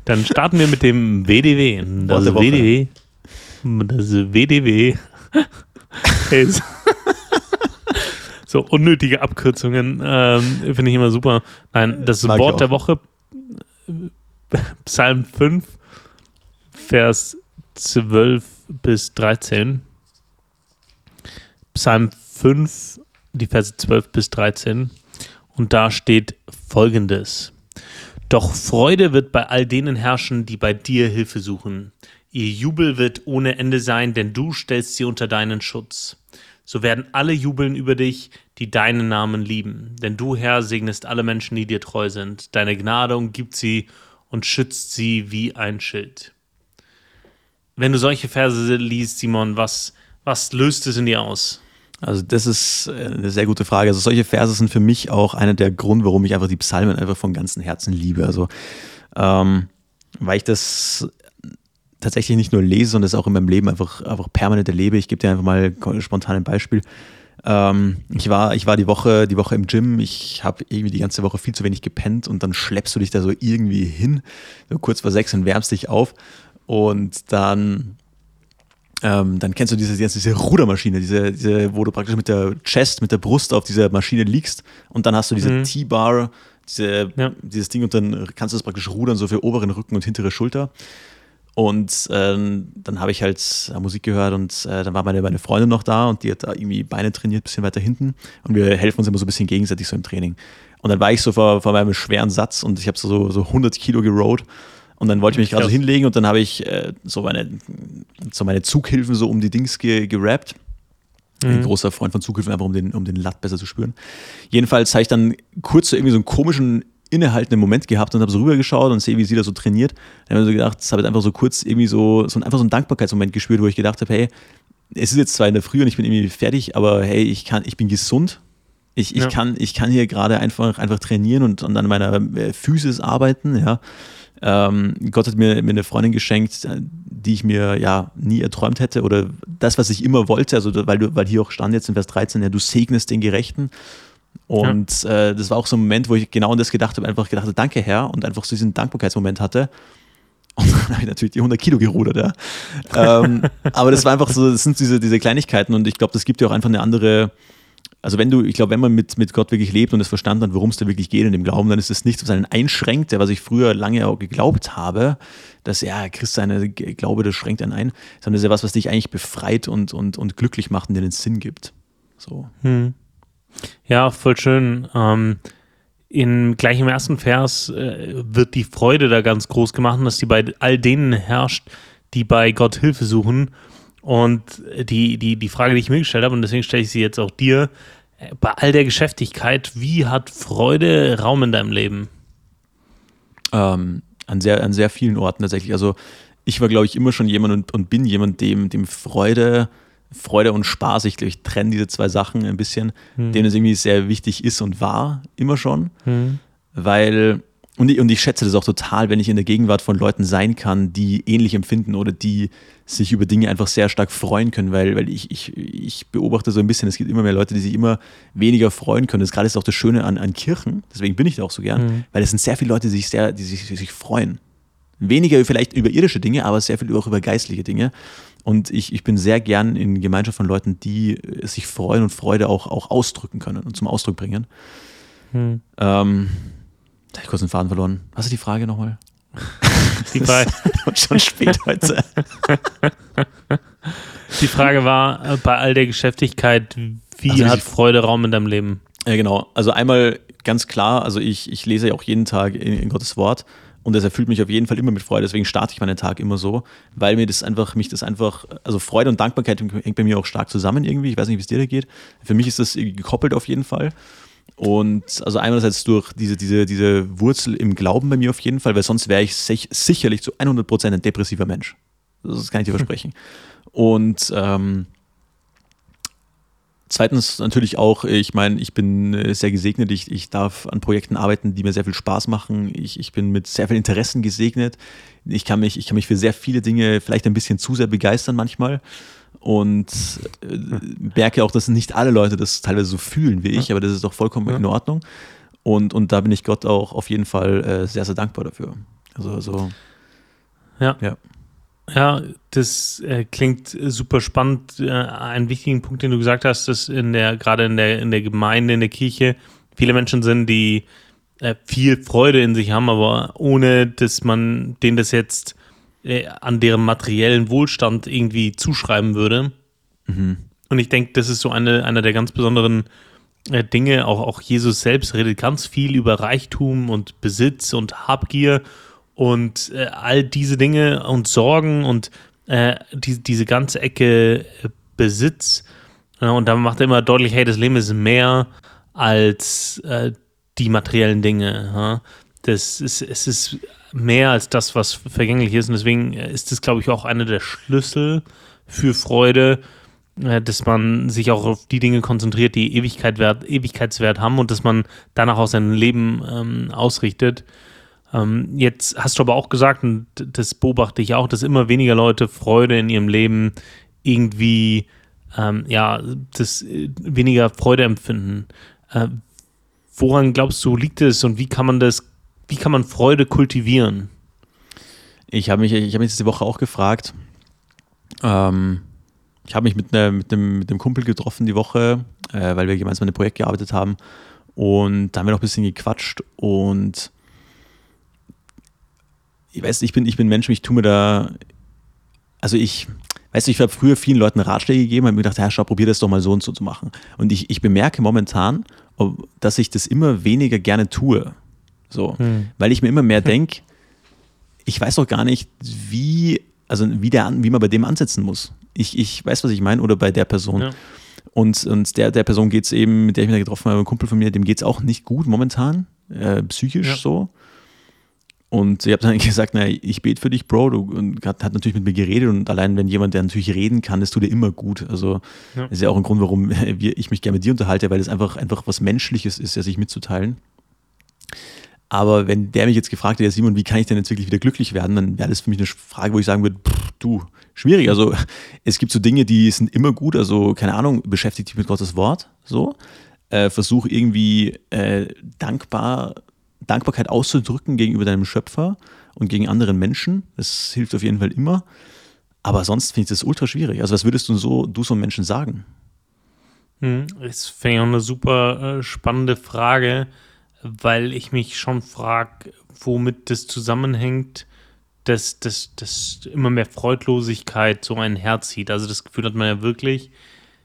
dann starten wir mit dem WDW. Das WDW. Das WDW. [laughs] [laughs] so unnötige Abkürzungen ähm, finde ich immer super. Nein, das Mag Wort der Woche, Psalm 5, Vers 12 bis 13. Psalm 5, die Verse 12 bis 13. Und da steht folgendes. Doch Freude wird bei all denen herrschen, die bei dir Hilfe suchen. Ihr Jubel wird ohne Ende sein, denn du stellst sie unter deinen Schutz. So werden alle jubeln über dich, die deinen Namen lieben. Denn du, Herr, segnest alle Menschen, die dir treu sind. Deine Gnade umgibt sie und schützt sie wie ein Schild. Wenn du solche Verse liest, Simon, was, was löst es in dir aus? Also das ist äh, eine sehr gute Frage. Also solche Verse sind für mich auch einer der Gründe, warum ich einfach die Psalmen einfach von ganzem Herzen liebe. Also ähm, weil ich das tatsächlich nicht nur lese, sondern das auch in meinem Leben einfach, einfach permanent erlebe. Ich gebe dir einfach mal spontan ein Beispiel. Ähm, ich, war, ich war die Woche, die Woche im Gym, ich habe irgendwie die ganze Woche viel zu wenig gepennt und dann schleppst du dich da so irgendwie hin, so kurz vor sechs und wärmst dich auf und dann ähm, dann kennst du diese, diese Rudermaschine, diese, diese, wo du praktisch mit der Chest, mit der Brust auf dieser Maschine liegst und dann hast du diese mhm. T-Bar, diese, ja. dieses Ding und dann kannst du das praktisch rudern, so für oberen Rücken und hintere Schulter. Und ähm, dann habe ich halt äh, Musik gehört und äh, dann war meine, meine Freundin noch da und die hat da irgendwie Beine trainiert, ein bisschen weiter hinten. Und wir helfen uns immer so ein bisschen gegenseitig so im Training. Und dann war ich so vor, vor meinem schweren Satz und ich habe so, so 100 Kilo gerowt und dann wollte ich mich gerade so hinlegen und dann habe ich äh, so, meine, so meine Zughilfen so um die Dings ge gerappt. Mhm. Ein großer Freund von Zughilfen, einfach um den, um den Latt besser zu spüren. Jedenfalls habe ich dann kurz so irgendwie so einen komischen innehaltenden Moment gehabt und habe so rübergeschaut und sehe, wie sie da so trainiert. Dann habe ich so gedacht, es habe einfach so kurz irgendwie so, so einfach so einen Dankbarkeitsmoment gespürt, wo ich gedacht habe, hey, es ist jetzt zwar in der Früh und ich bin irgendwie fertig, aber hey, ich kann, ich bin gesund. Ich, ich, ja. kann, ich kann hier gerade einfach, einfach trainieren und, und an meiner äh, Physis arbeiten, ja. Ähm, Gott hat mir, mir eine Freundin geschenkt, die ich mir ja nie erträumt hätte oder das, was ich immer wollte, also weil, du, weil hier auch stand jetzt in Vers 13, ja, du segnest den Gerechten. Und ja. äh, das war auch so ein Moment, wo ich genau an das gedacht habe, einfach gedacht habe, danke Herr, und einfach so diesen Dankbarkeitsmoment hatte. Und [laughs] dann habe ich natürlich die 100 Kilo gerudert, ja. ähm, [laughs] aber das war einfach so, das sind diese, diese Kleinigkeiten und ich glaube, das gibt dir auch einfach eine andere, also wenn du, ich glaube, wenn man mit, mit Gott wirklich lebt und es verstanden hat, worum es da wirklich geht in dem Glauben, dann ist es nichts, was einen einschränkt, was ich früher lange auch geglaubt habe, dass ja, Christ seine Glaube, das schränkt einen ein, sondern es ist ja was, was dich eigentlich befreit und, und, und glücklich macht und dir einen Sinn gibt. So. Hm. Ja, voll schön. Ähm, in, gleich im ersten Vers äh, wird die Freude da ganz groß gemacht, dass die bei all denen herrscht, die bei Gott Hilfe suchen und die, die, die Frage, die ich mir gestellt habe, und deswegen stelle ich sie jetzt auch dir, bei all der Geschäftigkeit, wie hat Freude Raum in deinem Leben? Ähm, an, sehr, an sehr vielen Orten tatsächlich. Also ich war, glaube ich, immer schon jemand und, und bin jemand, dem, dem Freude, Freude und Spaß, ich, ich trenne diese zwei Sachen ein bisschen, hm. denen es irgendwie sehr wichtig ist und war, immer schon. Hm. Weil und ich, und ich schätze das auch total, wenn ich in der Gegenwart von Leuten sein kann, die ähnlich empfinden oder die sich über Dinge einfach sehr stark freuen können, weil, weil ich, ich, ich beobachte so ein bisschen, es gibt immer mehr Leute, die sich immer weniger freuen können. Das gerade ist auch das Schöne an, an Kirchen, deswegen bin ich da auch so gern, mhm. weil es sind sehr viele Leute, die sich sehr, die sich, die sich freuen. Weniger vielleicht über irdische Dinge, aber sehr viel auch über geistliche Dinge. Und ich, ich bin sehr gern in Gemeinschaft von Leuten, die sich freuen und Freude auch, auch ausdrücken können und zum Ausdruck bringen. Hm. Ähm, da habe ich kurz den Faden verloren. Was ist die Frage nochmal? [laughs] Die Frage. [laughs] schon spät heute. [laughs] Die Frage war äh, bei all der Geschäftigkeit, wie also hat Freude Raum in deinem Leben? Ja, genau. Also einmal ganz klar, also ich, ich lese ja auch jeden Tag in, in Gottes Wort und das erfüllt mich auf jeden Fall immer mit Freude. Deswegen starte ich meinen Tag immer so, weil mir das einfach, mich das einfach, also Freude und Dankbarkeit hängt bei mir auch stark zusammen irgendwie. Ich weiß nicht, wie es dir da geht. Für mich ist das gekoppelt auf jeden Fall. Und also einerseits durch diese, diese, diese Wurzel im Glauben bei mir auf jeden Fall, weil sonst wäre ich sich, sicherlich zu 100% ein depressiver Mensch. Das kann ich dir [laughs] versprechen. Und ähm, zweitens natürlich auch, ich meine, ich bin äh, sehr gesegnet. Ich, ich darf an Projekten arbeiten, die mir sehr viel Spaß machen. Ich, ich bin mit sehr vielen Interessen gesegnet. Ich kann, mich, ich kann mich für sehr viele Dinge vielleicht ein bisschen zu sehr begeistern manchmal und äh, merke auch, dass nicht alle Leute das teilweise so fühlen wie ich, aber das ist doch vollkommen ja. in Ordnung. Und, und da bin ich Gott auch auf jeden Fall äh, sehr, sehr dankbar dafür. Also, also ja. ja. Ja, das äh, klingt super spannend. Äh, einen wichtigen Punkt, den du gesagt hast, ist in der, gerade in der, in der Gemeinde, in der Kirche, viele Menschen sind, die äh, viel Freude in sich haben, aber ohne dass man denen das jetzt äh, an deren materiellen Wohlstand irgendwie zuschreiben würde. Mhm. Und ich denke, das ist so eine, einer der ganz besonderen äh, Dinge. Auch, auch Jesus selbst redet ganz viel über Reichtum und Besitz und Habgier und äh, all diese Dinge und Sorgen und äh, die, diese ganze Ecke äh, Besitz. und da macht er immer deutlich, hey, das Leben ist mehr als äh, die materiellen Dinge. Das ist, es ist mehr als das, was vergänglich ist. Und deswegen ist es, glaube ich, auch einer der Schlüssel für Freude, äh, dass man sich auch auf die Dinge konzentriert, die Ewigkeit wert, Ewigkeitswert haben und dass man danach auch sein Leben ähm, ausrichtet. Ähm, jetzt hast du aber auch gesagt, und das beobachte ich auch, dass immer weniger Leute Freude in ihrem Leben irgendwie, ähm, ja, das äh, weniger Freude empfinden. Äh, woran glaubst du, liegt es und wie kann man das wie kann man Freude kultivieren? Ich habe mich, ich mich diese Woche auch gefragt. Ähm, ich habe mich mit, ne, mit, einem, mit einem Kumpel getroffen die Woche, äh, weil wir gemeinsam an einem Projekt gearbeitet haben. Und da haben wir noch ein bisschen gequatscht. Und ich weiß, ich bin, ich bin Mensch, ich tue mir da. Also ich, weißt du, ich habe früher vielen Leuten Ratschläge gegeben, habe mir gedacht, ja, schau, probier das doch mal so und so zu machen. Und ich, ich bemerke momentan, dass ich das immer weniger gerne tue. So, hm. weil ich mir immer mehr [laughs] denke, ich weiß doch gar nicht, wie, also wie, der, wie man bei dem ansetzen muss. Ich, ich weiß, was ich meine, oder bei der Person. Ja. Und, und der, der Person geht es eben, mit der ich mich da getroffen habe, ein Kumpel von mir, dem geht es auch nicht gut momentan, äh, psychisch ja. so. Und ich habe dann [laughs] gesagt, naja, ich bete für dich, Bro. Du, und hat, hat, natürlich mit mir geredet und allein wenn jemand, der natürlich reden kann, das tut dir immer gut. Also ja. ist ja auch ein Grund, warum [laughs] ich mich gerne mit dir unterhalte, weil es einfach, einfach was Menschliches ist, ja, sich mitzuteilen. Aber wenn der mich jetzt gefragt hätte, Simon, wie kann ich denn jetzt wirklich wieder glücklich werden, dann wäre das für mich eine Frage, wo ich sagen würde, pff, du, schwierig. Also es gibt so Dinge, die sind immer gut. Also keine Ahnung, beschäftige dich mit Gottes Wort, so. Äh, versuch irgendwie äh, dankbar, Dankbarkeit auszudrücken gegenüber deinem Schöpfer und gegen anderen Menschen. Das hilft auf jeden Fall immer. Aber sonst finde ich das ultra schwierig. Also was würdest du so, du so Menschen sagen? Hm, das finde ich auch eine super äh, spannende Frage weil ich mich schon frage, womit das zusammenhängt, dass, dass, dass immer mehr Freudlosigkeit so ein Herz zieht. Also das Gefühl hat man ja wirklich.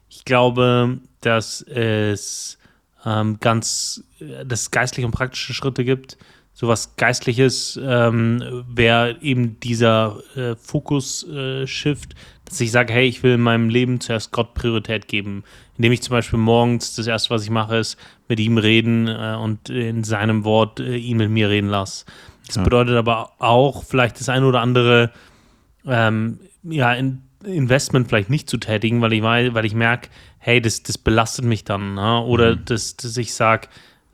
Ich glaube, dass es ähm, ganz, dass geistliche und praktische Schritte gibt. Sowas Geistliches ähm, wäre eben dieser äh, Fokus-Shift, äh, dass ich sage, hey, ich will in meinem Leben zuerst Gott Priorität geben. Indem ich zum Beispiel morgens, das erste, was ich mache, ist mit ihm reden äh, und in seinem Wort äh, ihn mit mir reden lasse. Das ja. bedeutet aber auch, vielleicht das eine oder andere ähm, ja, in, Investment vielleicht nicht zu tätigen, weil ich, weil ich merke, hey, das, das belastet mich dann. Ne? Oder mhm. dass, dass ich sage,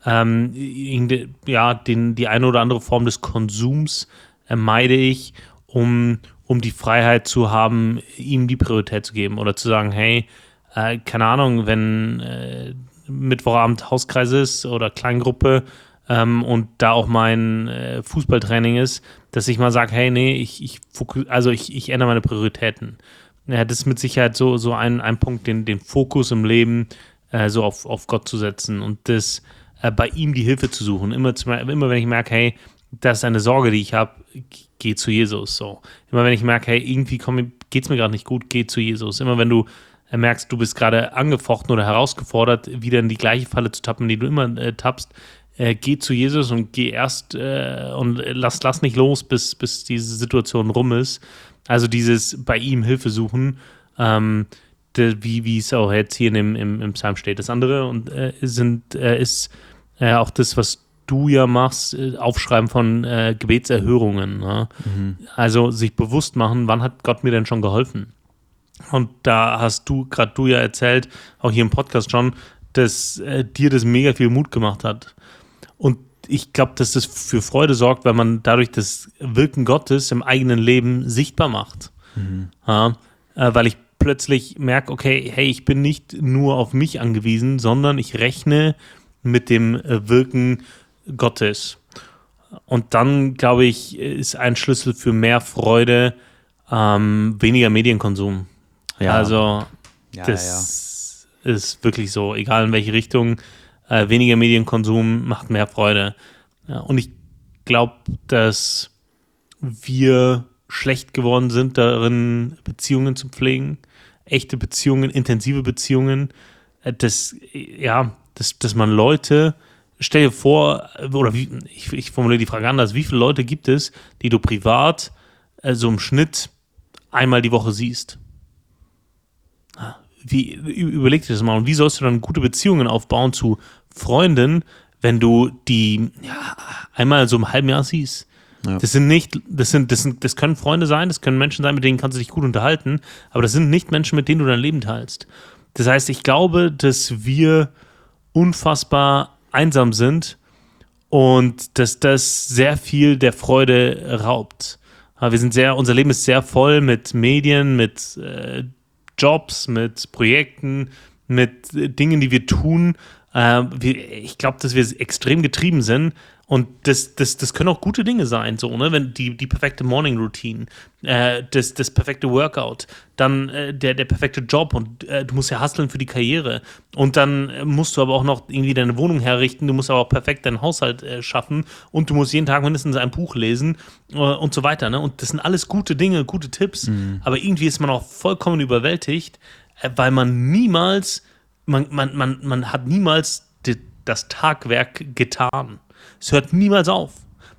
ähm, ja, den, die eine oder andere Form des Konsums meide ich, um, um die Freiheit zu haben, ihm die Priorität zu geben oder zu sagen, hey, äh, keine Ahnung, wenn äh, Mittwochabend Hauskreis ist oder Kleingruppe ähm, und da auch mein äh, Fußballtraining ist, dass ich mal sage, hey, nee, ich, ich also ich, ich ändere meine Prioritäten. Ja, das ist mit Sicherheit so, so ein, ein Punkt, den, den Fokus im Leben äh, so auf, auf Gott zu setzen und das äh, bei ihm die Hilfe zu suchen. Immer, immer wenn ich merke, hey, das ist eine Sorge, die ich habe, geh zu Jesus. So. Immer wenn ich merke, hey, irgendwie geht es mir gerade nicht gut, geh zu Jesus. Immer wenn du äh, merkst, du bist gerade angefochten oder herausgefordert, wieder in die gleiche Falle zu tappen, die du immer äh, tappst, äh, geh zu Jesus und geh erst äh, und lass, lass nicht los, bis, bis diese Situation rum ist. Also dieses bei ihm Hilfe suchen, ähm, de, wie, es auch jetzt hier im, im, im Psalm steht. Das andere und äh, sind, äh, ist äh, auch das, was du ja machst, äh, Aufschreiben von Gebetserhörungen. Ne? Mhm. Also sich bewusst machen, wann hat Gott mir denn schon geholfen? Und da hast du, gerade du ja erzählt, auch hier im Podcast schon, dass dir das mega viel Mut gemacht hat. Und ich glaube, dass das für Freude sorgt, weil man dadurch das Wirken Gottes im eigenen Leben sichtbar macht. Mhm. Ja, äh, weil ich plötzlich merke, okay, hey, ich bin nicht nur auf mich angewiesen, sondern ich rechne mit dem äh, Wirken Gottes. Und dann, glaube ich, ist ein Schlüssel für mehr Freude ähm, weniger Medienkonsum. Ja. Also, ja, das ja. ist wirklich so, egal in welche Richtung äh, weniger Medienkonsum macht mehr Freude. Und ich glaube, dass wir schlecht geworden sind darin, Beziehungen zu pflegen, echte Beziehungen, intensive Beziehungen, äh, dass, ja, dass, dass man Leute, stell dir vor, oder wie, ich, ich formuliere die Frage anders, wie viele Leute gibt es, die du privat äh, so im Schnitt einmal die Woche siehst? wie, überleg dir das mal. Und wie sollst du dann gute Beziehungen aufbauen zu Freunden, wenn du die ja, einmal so im halben Jahr siehst? Ja. Das sind nicht, das sind, das sind, das können Freunde sein, das können Menschen sein, mit denen kannst du dich gut unterhalten, aber das sind nicht Menschen, mit denen du dein Leben teilst. Das heißt, ich glaube, dass wir unfassbar einsam sind und dass das sehr viel der Freude raubt. Wir sind sehr, unser Leben ist sehr voll mit Medien, mit äh, Jobs, mit Projekten, mit Dingen, die wir tun. Äh, wir, ich glaube, dass wir extrem getrieben sind. Und das, das, das können auch gute Dinge sein, so, ne? Wenn die, die perfekte Morning Routine, äh, das, das perfekte Workout, dann äh, der, der perfekte Job und äh, du musst ja hustlen für die Karriere. Und dann äh, musst du aber auch noch irgendwie deine Wohnung herrichten, du musst aber auch perfekt deinen Haushalt äh, schaffen und du musst jeden Tag mindestens ein Buch lesen äh, und so weiter, ne? Und das sind alles gute Dinge, gute Tipps, mhm. aber irgendwie ist man auch vollkommen überwältigt, weil man niemals, man, man, man, man hat niemals die, das Tagwerk getan. Es hört niemals auf.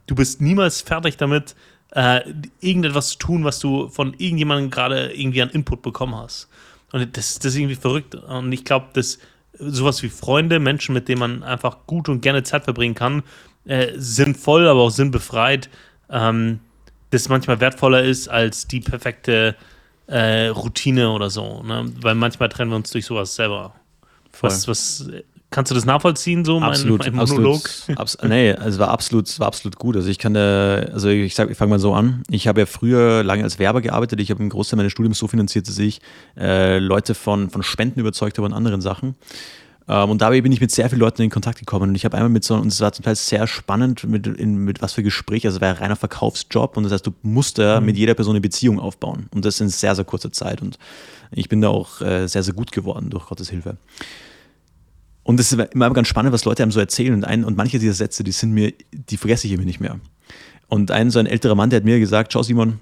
Du bist niemals fertig damit, äh, irgendetwas zu tun, was du von irgendjemandem gerade irgendwie an Input bekommen hast. Und das, das ist irgendwie verrückt. Und ich glaube, dass sowas wie Freunde, Menschen, mit denen man einfach gut und gerne Zeit verbringen kann, äh, sinnvoll, aber auch sinnbefreit, ähm, das manchmal wertvoller ist als die perfekte äh, Routine oder so. Ne? Weil manchmal trennen wir uns durch sowas selber. Was, was Kannst du das nachvollziehen, so mein, absolut, mein Monolog? Absolut, abs nee, also es war absolut, war absolut gut. Also ich kann da, also ich sag, ich fange mal so an. Ich habe ja früher lange als Werber gearbeitet. Ich habe einen Großteil meines Studiums so finanziert, dass ich äh, Leute von, von Spenden überzeugt habe und anderen Sachen. Ähm, und dabei bin ich mit sehr vielen Leuten in Kontakt gekommen. Und ich habe einmal mit so, und es war zum Teil sehr spannend, mit, in, mit was für Gespräche. Also es war ein reiner Verkaufsjob. Und das heißt, du musst da mhm. mit jeder Person eine Beziehung aufbauen. Und das in sehr, sehr kurzer Zeit. Und ich bin da auch äh, sehr, sehr gut geworden durch Gottes Hilfe. Und es ist immer ganz spannend, was Leute einem so erzählen. Und, ein, und manche dieser Sätze, die sind mir, die vergesse ich immer nicht mehr. Und ein so ein älterer Mann, der hat mir gesagt, schau Simon,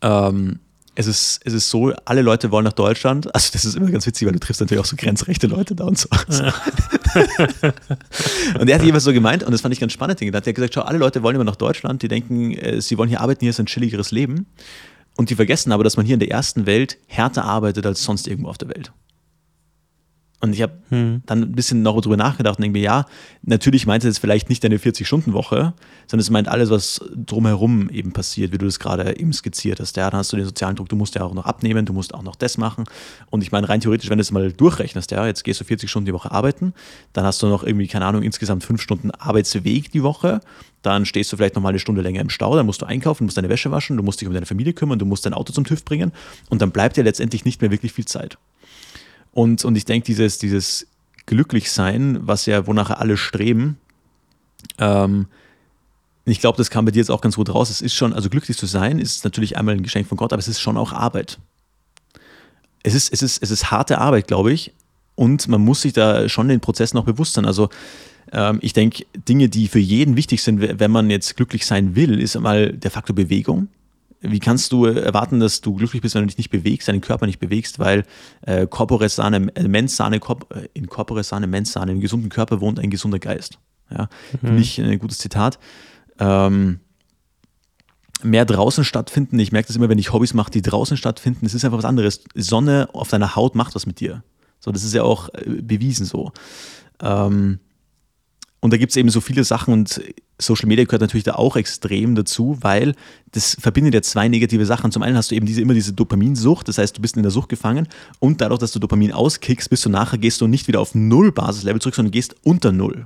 ähm, es ist, es ist so, alle Leute wollen nach Deutschland. Also das ist immer ganz witzig, weil du triffst natürlich auch so grenzrechte Leute da und so. Ja. und er hat jeweils so gemeint, und das fand ich ganz spannend, der hat gesagt, schau, alle Leute wollen immer nach Deutschland, die denken, äh, sie wollen hier arbeiten, hier ist ein chilligeres Leben. Und die vergessen aber, dass man hier in der ersten Welt härter arbeitet als sonst irgendwo auf der Welt. Und ich habe hm. dann ein bisschen noch drüber nachgedacht und denke mir, ja, natürlich meint es jetzt vielleicht nicht deine 40-Stunden-Woche, sondern es meint alles, was drumherum eben passiert, wie du das gerade eben skizziert hast. Ja, dann hast du den sozialen Druck, du musst ja auch noch abnehmen, du musst auch noch das machen. Und ich meine, rein theoretisch, wenn du es mal durchrechnest, ja, jetzt gehst du 40 Stunden die Woche arbeiten, dann hast du noch irgendwie, keine Ahnung, insgesamt fünf Stunden Arbeitsweg die Woche. Dann stehst du vielleicht noch mal eine Stunde länger im Stau, dann musst du einkaufen, musst deine Wäsche waschen, du musst dich um deine Familie kümmern, du musst dein Auto zum TÜV bringen und dann bleibt dir letztendlich nicht mehr wirklich viel Zeit. Und, und ich denke, dieses, dieses Glücklichsein, was ja, wonach alle streben, ähm, ich glaube, das kam bei dir jetzt auch ganz gut raus. Es ist schon, also glücklich zu sein, ist natürlich einmal ein Geschenk von Gott, aber es ist schon auch Arbeit. Es ist, es ist, es ist harte Arbeit, glaube ich. Und man muss sich da schon den Prozess noch bewusst sein. Also ähm, ich denke, Dinge, die für jeden wichtig sind, wenn man jetzt glücklich sein will, ist einmal der Faktor Bewegung. Wie kannst du erwarten, dass du glücklich bist, wenn du dich nicht bewegst, deinen Körper nicht bewegst, weil äh, corpore sane, äh, mens sane, äh, in corpore sane, mens sane, im gesunden Körper wohnt ein gesunder Geist. Ja, mhm. Nicht ein gutes Zitat. Ähm, mehr draußen stattfinden. Ich merke das immer, wenn ich Hobbys mache, die draußen stattfinden. Es ist einfach was anderes. Sonne auf deiner Haut macht was mit dir. So, das ist ja auch äh, bewiesen so. Ähm, und da gibt es eben so viele Sachen und Social Media gehört natürlich da auch extrem dazu, weil das verbindet ja zwei negative Sachen. Zum einen hast du eben diese, immer diese Dopaminsucht, das heißt, du bist in der Sucht gefangen und dadurch, dass du Dopamin auskickst, bist du nachher, gehst du nicht wieder auf Null Basislevel zurück, sondern gehst unter Null.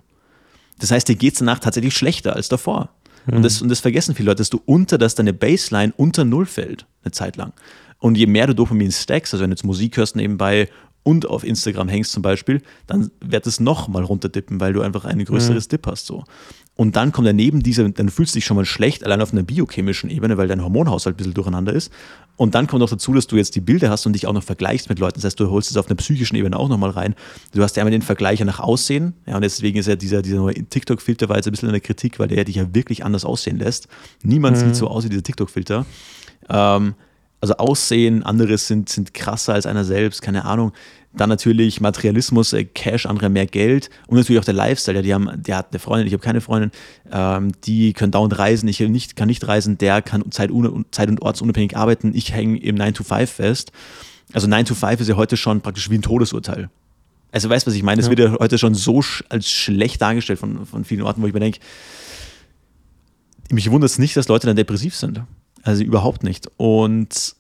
Das heißt, dir geht es danach tatsächlich schlechter als davor. Mhm. Und, das, und das vergessen viele Leute, dass du unter, dass deine Baseline unter Null fällt, eine Zeit lang. Und je mehr du Dopamin stackst, also wenn du jetzt Musik hörst nebenbei und auf Instagram hängst zum Beispiel, dann wird es noch mal runterdippen, weil du einfach ein größeres mhm. Dip hast. So. Und dann kommt daneben diese, dann fühlst du dich schon mal schlecht, allein auf einer biochemischen Ebene, weil dein Hormonhaushalt ein bisschen durcheinander ist. Und dann kommt noch dazu, dass du jetzt die Bilder hast und dich auch noch vergleichst mit Leuten. Das heißt, du holst es auf einer psychischen Ebene auch nochmal rein. Du hast ja einmal den Vergleich nach Aussehen. Ja, und deswegen ist ja dieser, dieser neue TikTok-Filter war jetzt ein bisschen in der Kritik, weil der dich ja wirklich anders aussehen lässt. Niemand mhm. sieht so aus wie dieser TikTok-Filter. Ähm, also Aussehen, andere sind, sind krasser als einer selbst, keine Ahnung. Dann natürlich Materialismus, äh, Cash, andere mehr Geld und natürlich auch der Lifestyle. Ja, die haben, der hat eine Freundin, ich habe keine Freundin, ähm, die können dauernd reisen, ich nicht, kann nicht reisen, der kann Zeit, Zeit und ortsunabhängig arbeiten, ich hänge im 9 to 5 fest. Also 9 to 5 ist ja heute schon praktisch wie ein Todesurteil. Also weißt du, was ich meine? Es ja. wird ja heute schon so sch als schlecht dargestellt von, von vielen Orten, wo ich mir denke, mich wundert es nicht, dass Leute dann depressiv sind. Also überhaupt nicht. Und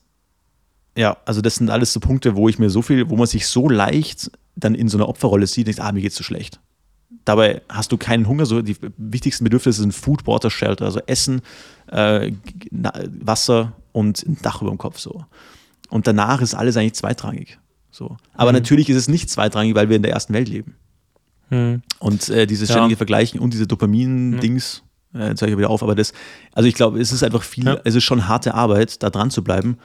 ja, also das sind alles so Punkte, wo ich mir so viel, wo man sich so leicht dann in so einer Opferrolle sieht, denkt, ah, mir geht's so schlecht. Dabei hast du keinen Hunger, so die wichtigsten Bedürfnisse sind Food, Water, Shelter, also Essen, äh, Wasser und ein Dach über dem Kopf so. Und danach ist alles eigentlich zweitrangig. So. Aber mhm. natürlich ist es nicht zweitrangig, weil wir in der ersten Welt leben. Mhm. Und äh, dieses ständige ja. Vergleichen und diese Dopamin-Dings, jetzt höre ich wieder auf, aber das, also ich glaube, es ist einfach viel, ja. es ist schon harte Arbeit, da dran zu bleiben.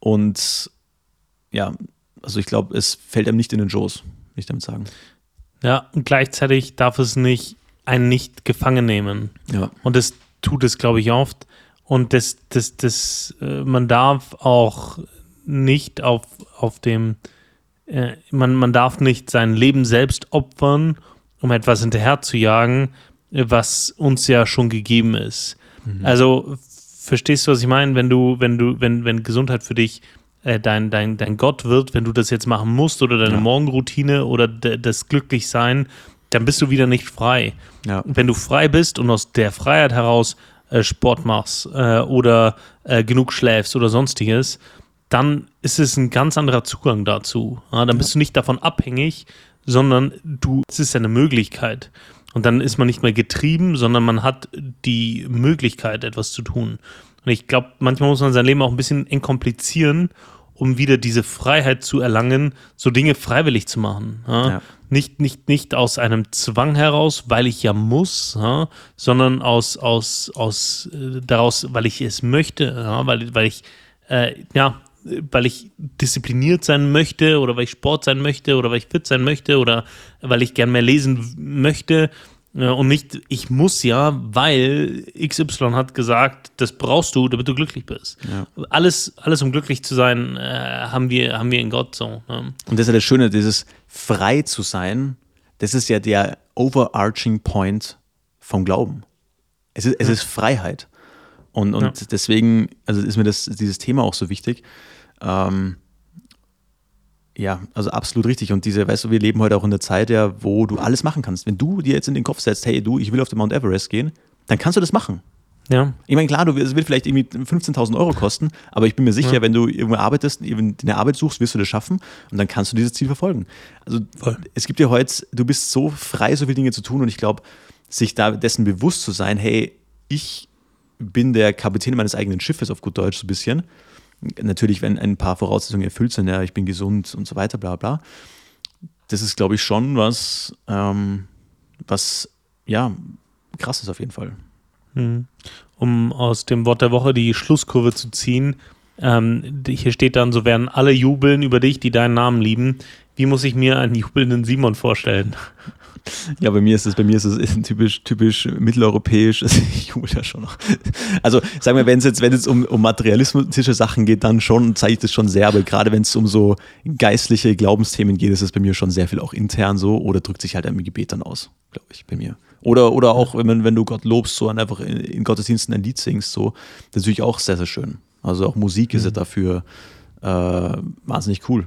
Und ja, also ich glaube, es fällt einem nicht in den Joes, will ich damit sagen. Ja, und gleichzeitig darf es nicht einen nicht gefangen nehmen. Ja. Und das tut es, glaube ich, oft. Und das, das, das, äh, man darf auch nicht auf, auf dem, äh, man, man darf nicht sein Leben selbst opfern, um etwas hinterher zu jagen, was uns ja schon gegeben ist. Mhm. Also verstehst du, was ich meine? Wenn du, wenn du, wenn, wenn Gesundheit für dich äh, dein, dein, dein Gott wird, wenn du das jetzt machen musst oder deine ja. Morgenroutine oder das Glücklichsein, dann bist du wieder nicht frei. Ja. Wenn du frei bist und aus der Freiheit heraus äh, Sport machst äh, oder äh, genug schläfst oder sonstiges, dann ist es ein ganz anderer Zugang dazu. Ja, dann bist du nicht davon abhängig, sondern du, es ist eine Möglichkeit. Und dann ist man nicht mehr getrieben, sondern man hat die Möglichkeit, etwas zu tun. Und ich glaube, manchmal muss man sein Leben auch ein bisschen entkomplizieren, um wieder diese Freiheit zu erlangen, so Dinge freiwillig zu machen. Ja? Ja. Nicht, nicht, nicht aus einem Zwang heraus, weil ich ja muss, ja? sondern aus, aus, aus äh, daraus, weil ich es möchte, weil, weil ich äh, ja, weil ich diszipliniert sein möchte oder weil ich Sport sein möchte oder weil ich fit sein möchte oder weil ich gern mehr lesen möchte und nicht, ich muss ja, weil XY hat gesagt, das brauchst du, damit du glücklich bist. Ja. Alles, alles, um glücklich zu sein, äh, haben, wir, haben wir in Gott so. Ne? Und das ist ja das Schöne, dieses frei zu sein, das ist ja der overarching point vom Glauben. Es ist, es ja. ist Freiheit. Und, und ja. deswegen also ist mir das, dieses Thema auch so wichtig. Ähm, Ja, also absolut richtig. Und diese, weißt du, wir leben heute auch in der Zeit, ja, wo du alles machen kannst. Wenn du dir jetzt in den Kopf setzt, hey, du, ich will auf den Mount Everest gehen, dann kannst du das machen. Ja. Ich meine, klar, du, es wird vielleicht irgendwie 15.000 Euro kosten, aber ich bin mir sicher, Ja. wenn du irgendwo arbeitest, eben eine Arbeit suchst, wirst du das schaffen und dann kannst du dieses Ziel verfolgen. Also Voll. es gibt ja heute, du bist so frei, so viele Dinge zu tun und ich glaube, sich da dessen bewusst zu sein, hey, ich bin der Kapitän meines eigenen Schiffes auf gut Deutsch so ein bisschen. Natürlich, wenn ein paar Voraussetzungen erfüllt sind, ja, ich bin gesund und so weiter, bla bla. Das ist, glaube ich, schon was, ähm, was, ja, krass ist auf jeden Fall. Mhm. Um aus dem Wort der Woche die Schlusskurve zu ziehen, ähm, hier steht dann, so werden alle jubeln über dich, die deinen Namen lieben. Wie muss ich mir einen jubelnden Simon vorstellen? Ja, bei mir ist es, bei mir ist es [laughs] typisch, typisch mitteleuropäisch. Also [laughs] ich jubel da schon noch. Also sagen wir, wenn es jetzt, wenn es um, um materialistische Sachen geht, dann schon zeige ich das schon sehr, aber gerade wenn es um so geistliche Glaubensthemen geht, ist es bei mir schon sehr viel auch intern so oder drückt sich halt im Gebet dann aus, glaube ich, bei mir. Oder, oder auch, wenn, man, wenn du Gott lobst, so und einfach in, in Gottesdiensten ein Lied singst, so, das ist natürlich auch sehr, sehr schön. Also auch Musik ist ja dafür äh, wahnsinnig cool.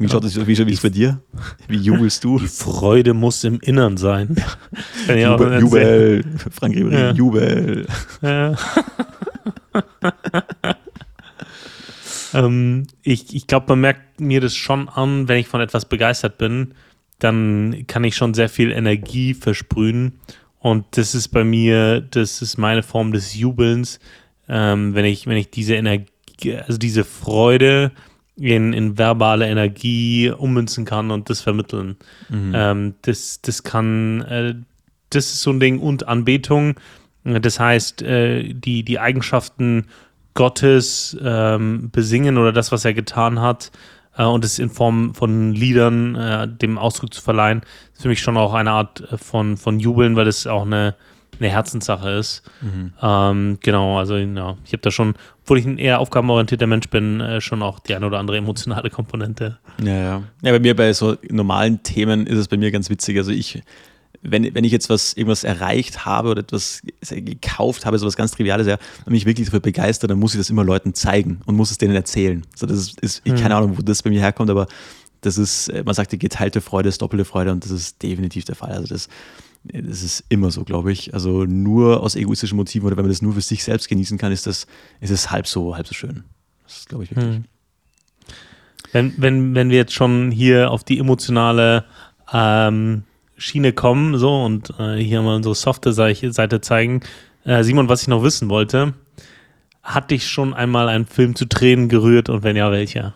Wie schaut es wie, wie bei dir? Wie jubelst du? Die Freude muss im Innern sein. [laughs] Auch Jubel. Jubel, Frank Ribery, Ja. Jubel. Ja. ähm, ich ich glaube, man merkt mir das schon an, wenn ich von etwas begeistert bin, dann kann ich schon sehr viel Energie versprühen. Und das ist bei mir, das ist meine Form des Jubelns, ähm, wenn ich, wenn ich diese Energie, also diese Freude in, in verbale Energie ummünzen kann und das vermitteln. Ähm, das, das kann, äh, das ist so ein Ding und Anbetung. Das heißt, äh, die, die Eigenschaften Gottes ähm, besingen oder das, was er getan hat äh, und es in Form von Liedern äh, dem Ausdruck zu verleihen, ist für mich schon auch eine Art äh, von, von Jubeln, weil das auch eine, eine Herzenssache ist. Ähm, genau, also ja, ich habe da schon, obwohl ich ein eher aufgabenorientierter Mensch bin, äh, schon auch die eine oder andere emotionale Komponente. Ja, ja. Ja, bei mir bei so normalen Themen ist es bei mir ganz witzig. Also ich, wenn, wenn ich jetzt was, irgendwas erreicht habe oder etwas gekauft habe, so was ganz Triviales, ja, und mich wirklich dafür begeistert, dann muss ich das immer Leuten zeigen und muss es denen erzählen. So, das ist, ist ich keine Ahnung, wo das bei mir herkommt, aber das ist, äh, man sagt, die geteilte Freude ist doppelte Freude und das ist definitiv der Fall. Also das, das ist immer so, glaube ich. Also nur aus egoistischen Motiven oder wenn man das nur für sich selbst genießen kann, ist das, ist es halb so, halb so schön. Das ist, glaube ich, wirklich. Hm. Wenn, wenn, wenn wir jetzt schon hier auf die emotionale ähm, Schiene kommen, so und äh, hier mal unsere softe Seite Seite zeigen. Äh, Simon, was ich noch wissen wollte, hat dich schon einmal ein Film zu Tränen gerührt und wenn ja, welcher?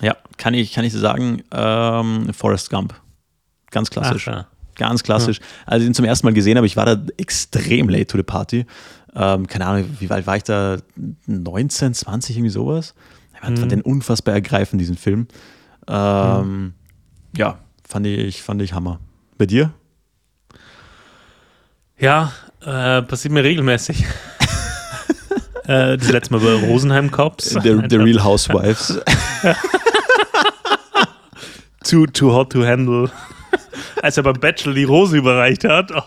Ja, kann ich, kann ich so sagen, ähm, Forrest Gump. Ganz klassisch. Ach, ja. Ganz klassisch. Als ich ihn zum ersten Mal gesehen habe, ich war da extrem late to the party. Ähm, keine Ahnung, wie weit war ich da? 19, 20, irgendwie sowas? Ich fand Mhm. den unfassbar ergreifend, diesen Film. Ähm, Ja, fand ich, fand ich Hammer. Bei dir? Ja, äh, passiert mir regelmäßig. [laughs] äh, das letzte Mal bei Rosenheim Cops. The, the Real Housewives. [laughs] too, too hot to handle. [laughs] Als er beim Bachelor die Rose überreicht hat. [laughs]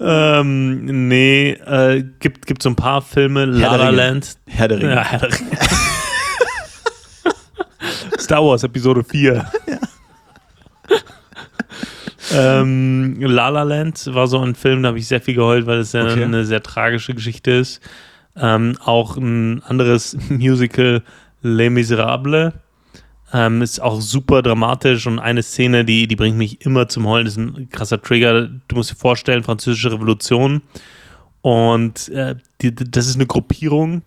ähm, nee, äh, gibt, gibt so ein paar Filme. La der La Ringe. Land. Herr der Ringe. Ja, Herr der Ringe. [laughs] Star Wars Episode 4. ähm, La La Land war so ein Film, da habe ich sehr viel geheult, weil es ja Okay. eine sehr tragische Geschichte ist. Ähm, auch ein anderes Musical, Les Miserables. Ähm, ist auch super dramatisch und eine Szene, die, die bringt mich immer zum Heulen, das ist ein krasser Trigger. Du musst dir vorstellen, Französische Revolution. Und äh, die, das ist eine Gruppierung.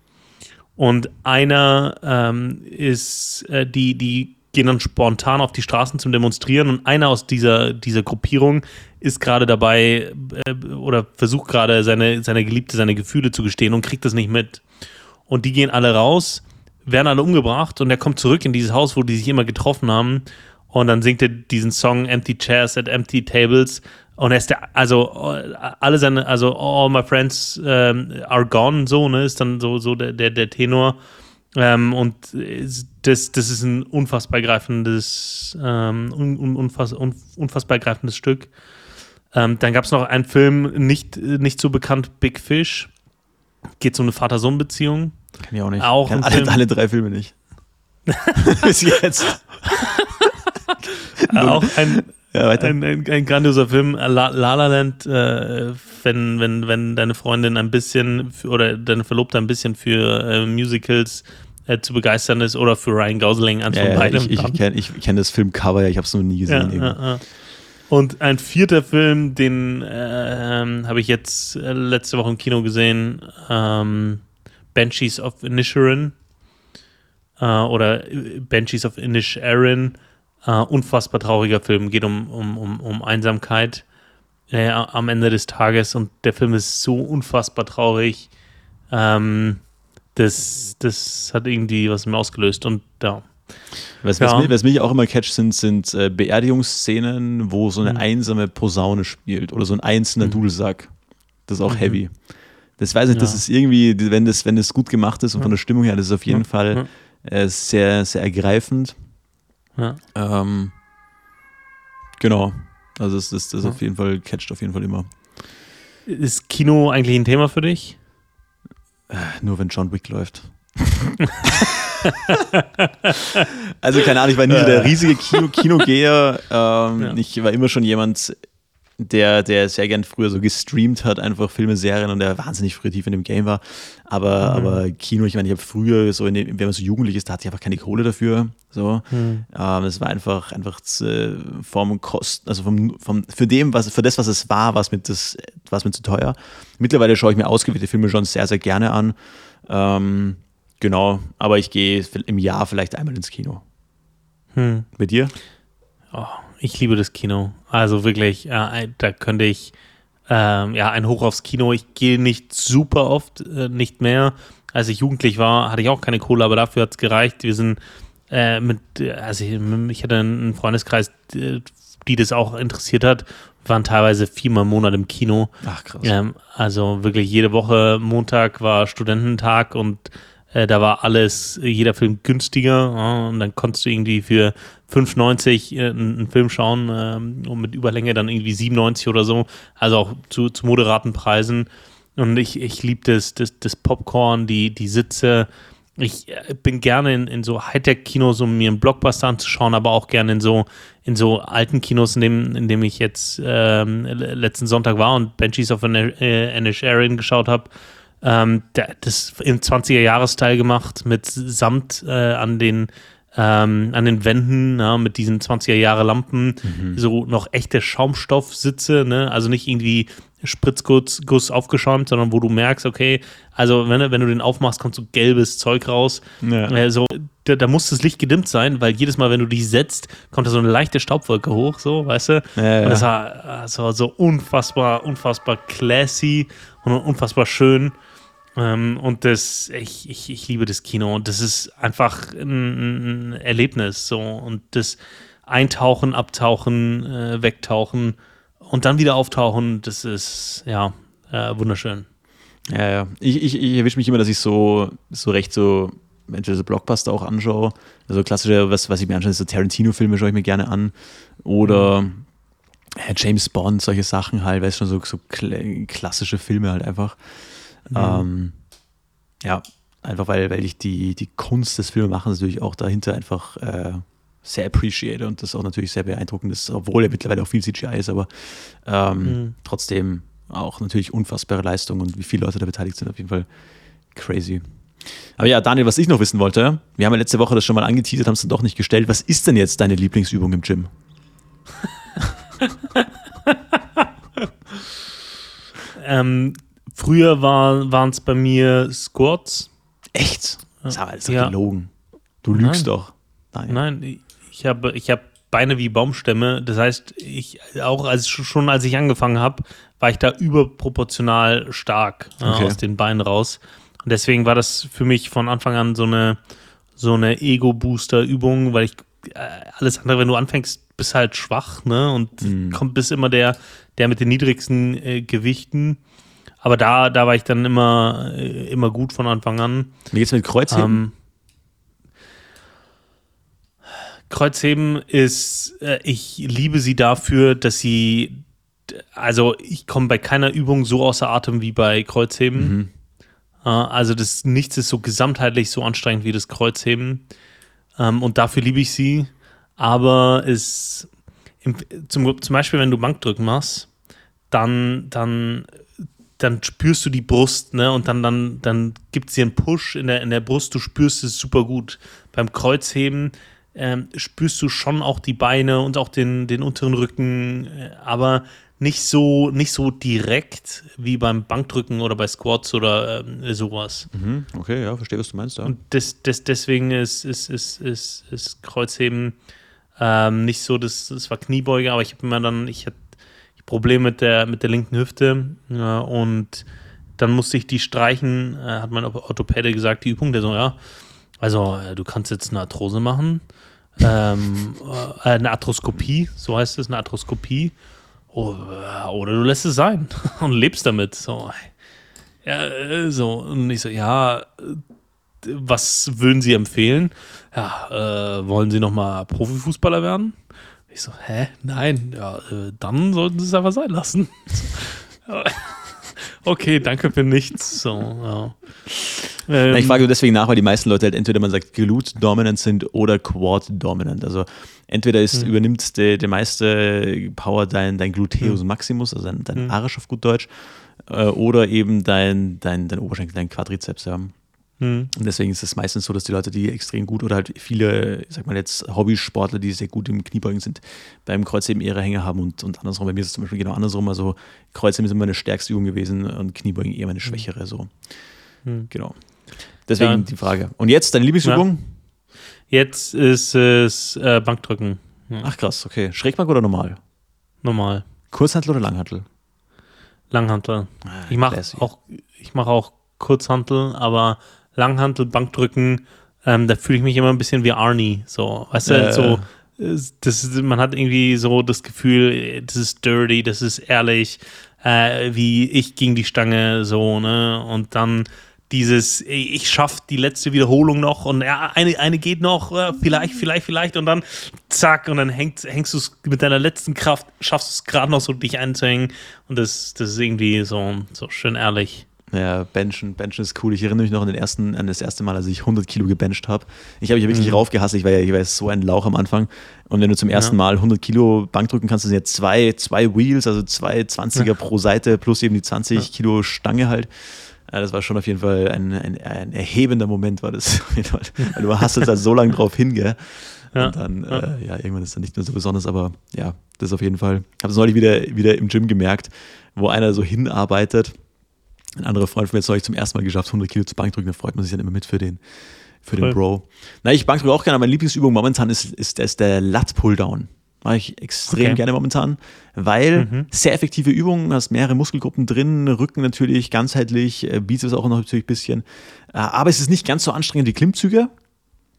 Und einer ähm, ist, äh, die, die gehen dann spontan auf die Straßen zum Demonstrieren. Und einer aus dieser, dieser Gruppierung ist gerade dabei äh, oder versucht gerade seine, seine Geliebte, seine Gefühle zu gestehen und kriegt das nicht mit. Und die gehen alle raus, werden alle umgebracht und er kommt zurück in dieses Haus, wo die sich immer getroffen haben. Und dann singt er diesen Song Empty Chairs at Empty Tables. Und er ist der, also alle seine, also all my friends ähm, are gone, so, ne, ist dann so, so der, der, der Tenor. Ähm, und das, das ist ein unfassbar greifendes, ähm, un, un, unfass, un, unfassbar greifendes Stück. Ähm, dann gab es noch einen Film, nicht, nicht so bekannt, Big Fish. Geht so um eine Vater-Sohn-Beziehung. Kann ich auch nicht. Auch ein alle, alle drei Filme nicht. [laughs] Bis jetzt. auch ein, Ja, ein, ein, ein grandioser Film. La La, La Land, äh, wenn, wenn, wenn deine Freundin ein bisschen für, oder deine Verlobte ein bisschen für äh, Musicals äh, zu begeistern ist oder für Ryan Gosling, eins ja, von ja, beidem. ich ich kenne ich kenn das Filmcover, ja, ich habe es noch nie gesehen. ja. Und ein vierter Film, den ähm, habe ich jetzt äh, letzte Woche im Kino gesehen, ähm, Banshees of Inisherin äh, oder äh, Banshees of Inisherin. Äh, unfassbar trauriger Film, geht um, um, um, um Einsamkeit äh, am Ende des Tages und der Film ist so unfassbar traurig. Ähm, das, das hat irgendwie was mir ausgelöst und ja. Was, was, Ja. mich, was mich auch immer catcht, sind, sind äh, Beerdigungsszenen, wo so eine Mhm. einsame Posaune spielt oder so ein einzelner Mhm. Dudelsack. Das ist auch Mhm. heavy. Das weiß ich, das Ja. ist irgendwie, wenn das, wenn das gut gemacht ist und von der Stimmung her, das ist auf jeden Ja. Fall äh, sehr, sehr ergreifend. Ja. Ähm, genau. Also das, das, das Ja. auf jeden Fall catcht auf jeden Fall immer. Ist Kino eigentlich ein Thema für dich? Äh, nur wenn John Wick läuft. [laughs] also keine Ahnung, ich war nie so der riesige Kino Kinogeher. Ähm, Ja. Ich war immer schon jemand, der, der sehr gern früher so gestreamt hat, einfach Filme, Serien und der wahnsinnig früh tief in dem Game war. Aber, aber Kino, ich meine, ich habe früher so, dem, wenn man so jugendlich ist, da hatte ich einfach keine Kohle dafür. So. Ähm, es war einfach, einfach zu, vom Kosten, also vom, vom, für dem, was, für das, was es war, war es mir das, war mir zu teuer. Mittlerweile schaue ich mir ausgewählte Filme schon sehr, sehr gerne an. Ähm, genau, aber ich gehe im Jahr vielleicht einmal ins Kino. Hm. Bei dir? Oh, ich liebe das Kino. Also wirklich, äh, da könnte ich, ähm, ja, ein Hoch aufs Kino. Ich gehe nicht super oft, äh, nicht mehr. Als ich jugendlich war, hatte ich auch keine Kohle, aber dafür hat es gereicht. Wir sind äh, mit, also ich, ich hatte einen Freundeskreis, die, das auch interessiert hat, Wir waren teilweise viermal im Monat im Kino. Ach krass. Ähm, also wirklich jede Woche Montag war Studententag und äh, da war alles, jeder Film günstiger und dann konntest du irgendwie für 5,90 äh, einen, Film schauen ähm, und mit Überlänge dann irgendwie 97 oder so, also auch zu, zu moderaten Preisen. Und ich, ich liebe das, das, das Popcorn, die, die Sitze. Ich äh, bin gerne in, in so Hightech-Kinos, um mir einen Blockbuster anzuschauen, aber auch gerne in so, in so alten Kinos, in dem, in dem ich jetzt ähm, le- letzten Sonntag war und Banshees of Inisherin geschaut habe. Ähm, das im 20er-Jahres-Teil gemacht, mit Samt äh, an den ähm, an den Wänden, ja, mit diesen 20er-Jahre-Lampen, so noch echte Schaumstoffsitze, ne? also nicht irgendwie Spritzguss Guss aufgeschäumt, sondern wo du merkst, okay, also wenn, du- wenn du den aufmachst, kommt so gelbes Zeug raus. Ja. Äh, so, da, da muss das Licht gedimmt sein, weil jedes Mal, wenn du die setzt, kommt da so eine leichte Staubwolke hoch, so, weißt du? Ja. Und das war, das war so unfassbar, unfassbar classy und unfassbar schön. Ähm, und das, ich, ich, ich liebe das Kino und das ist einfach ein, Erlebnis. So. Und das Eintauchen, Abtauchen, äh, Wegtauchen und dann wieder auftauchen, das ist ja äh, wunderschön. Ja, ja. Ich, ich, ich erwische mich immer, dass ich so, so recht so, entweder so Blockbuster auch anschaue. Also klassische, was, was ich mir anschaue, ist so Tarantino-Filme schaue ich mir gerne an. Oder ja, James Bond, solche Sachen halt, weißt du, schon, so, so kla- klassische Filme halt einfach. Ähm, ja, einfach weil, weil ich die, die Kunst des Filmemachens natürlich auch dahinter einfach äh, sehr appreciate und das auch natürlich sehr beeindruckend ist, obwohl ja mittlerweile auch viel CGI ist, aber ähm, Mhm. trotzdem auch natürlich unfassbare Leistung und wie viele Leute da beteiligt sind, auf jeden Fall crazy. Aber ja, Daniel, was ich noch wissen wollte, wir haben ja letzte Woche das schon mal angeteasert, haben es dann doch nicht gestellt. Was ist denn jetzt deine Lieblingsübung im Gym? [laughs] Ähm, früher war, waren es bei mir Squats. Echt? Das ist doch Ja. gelogen. Du lügst Nein. doch. Daniel. Nein, ich habe ich hab Beine wie Baumstämme. Das heißt, ich auch als schon als ich angefangen habe, war ich da überproportional stark äh, Okay. aus den Beinen raus. Und deswegen war das für mich von Anfang an so eine so eine Ego-Booster-Übung, weil ich äh, alles andere, wenn du anfängst, bist halt schwach, ne? Und Mhm. kommt bist immer der der mit den niedrigsten äh, Gewichten. Aber da, da war ich dann immer, äh, immer gut von Anfang an. Wie geht's mit Kreuzheben? Ähm, Kreuzheben ist, äh, ich liebe sie dafür, dass sie, also ich komme bei keiner Übung so außer Atem wie bei Kreuzheben. Mhm. Äh, also das nichts ist so gesamtheitlich so anstrengend wie das Kreuzheben. Ähm, und dafür liebe ich sie. Aber es im, zum, zum Beispiel, wenn du Bankdrücken machst, dann, dann, dann spürst du die Brust, ne? Und dann, dann, dann gibt es dir einen Push in der, in der Brust, du spürst es super gut. Beim Kreuzheben ähm, spürst du schon auch die Beine und auch den, den unteren Rücken, äh, aber nicht so, nicht so direkt wie beim Bankdrücken oder bei Squats oder äh, sowas. Mhm, okay, ja, verstehe, was du meinst. Ja. Und des, des, deswegen ist, ist, ist, ist, ist Kreuzheben ähm, nicht so, das, das war Kniebeuge, aber ich habe immer dann, ich hatte Probleme mit der, mit der linken Hüfte ja, und dann musste ich die streichen, äh, hat mein Orthopäde gesagt, die Übung, der so, ja, also äh, du kannst jetzt eine Arthrose machen, ähm, [laughs] äh, eine Arthroskopie, so heißt es, eine Arthroskopie Oh, oder du lässt es sein [laughs] und lebst damit. So, ja, äh, so. Und ich so, ja, was würden Sie empfehlen? Ja, äh, wollen Sie nochmal Profifußballer werden? Ich so, hä? Nein, ja, äh, dann sollten Sie es einfach sein lassen. [laughs] okay, danke für nichts. So, ja. Ähm, ich frage deswegen nach, weil die meisten Leute halt entweder man sagt Glute-dominant sind oder Quad-dominant. Also entweder ist, mhm. übernimmt der, der meiste Power dein, dein Gluteus mhm. maximus, also dein, dein mhm. Arsch auf gut Deutsch, äh, oder eben dein, dein, dein Oberschenkel, dein Quadrizeps. Ja. Mhm. Und deswegen ist es meistens so, dass die Leute, die extrem gut oder halt viele, ich sag mal jetzt Hobbysportler, die sehr gut im Kniebeugen sind, beim Kreuzheben ihre Hänge haben und, und andersrum. Bei mir ist es zum Beispiel genau andersrum. Also Kreuzheben ist immer meine stärkste Übung gewesen und Kniebeugen eher meine mhm. schwächere. So. Mhm. Genau. Deswegen ja. die Frage. Und jetzt deine Lieblingsübung? Ja. Jetzt ist es äh, Bankdrücken. Ja. Ach krass, okay. Schrägbank oder normal? Normal. Kurzhantel oder Langhantel? Langhantel. Ah, ich mache auch, mach auch Kurzhantel, aber Langhantel, Bankdrücken, ähm, da fühle ich mich immer ein bisschen wie Arnie. So, weißt du, äh. so, das, man hat irgendwie so das Gefühl, das ist dirty, das ist ehrlich, äh, wie ich gegen die Stange, so, ne? Und dann dieses, ich schaffe die letzte Wiederholung noch und ja, eine, eine geht noch, äh, vielleicht, vielleicht, vielleicht und dann zack und dann hängst, hängst du es mit deiner letzten Kraft, schaffst du es gerade noch so, dich einzuhängen und das, das ist irgendwie so, so schön ehrlich. Ja, Benchen, Benchen ist cool. Ich erinnere mich noch an, den ersten, an das erste Mal, als ich 100 Kilo gebencht habe. Ich habe mich wirklich mhm. raufgehasst. Ich war ja ich war so ein Lauch am Anfang. Und wenn du zum ersten ja. Mal 100 Kilo Bank drücken kannst, das sind ja zwei, zwei Wheels, also zwei 20er ja. pro Seite plus eben die 20 ja. Kilo Stange halt. Ja, das war schon auf jeden Fall ein, ein, ein erhebender Moment, war das. [laughs] Weil du hast jetzt halt so lange drauf hinge. Ja, und dann, ja. Äh, ja, irgendwann ist es dann nicht mehr so besonders, aber ja, das auf jeden Fall. Ich habe es neulich wieder, wieder im Gym gemerkt, wo einer so hinarbeitet. Ein anderer Freund von mir hat es zum ersten Mal geschafft, 100 Kilo zu Bankdrücken, da freut man sich dann immer mit für den, für den Bro. Na, ich Bankdrücke auch gerne, aber meine Lieblingsübung momentan ist, ist, ist der Lat-Pulldown. Mache ich extrem okay. gerne momentan, weil mhm. sehr effektive Übungen, hast mehrere Muskelgruppen drin, Rücken natürlich ganzheitlich, äh, Bizeps auch noch natürlich ein bisschen. Äh, aber es ist nicht ganz so anstrengend wie Klimmzüge.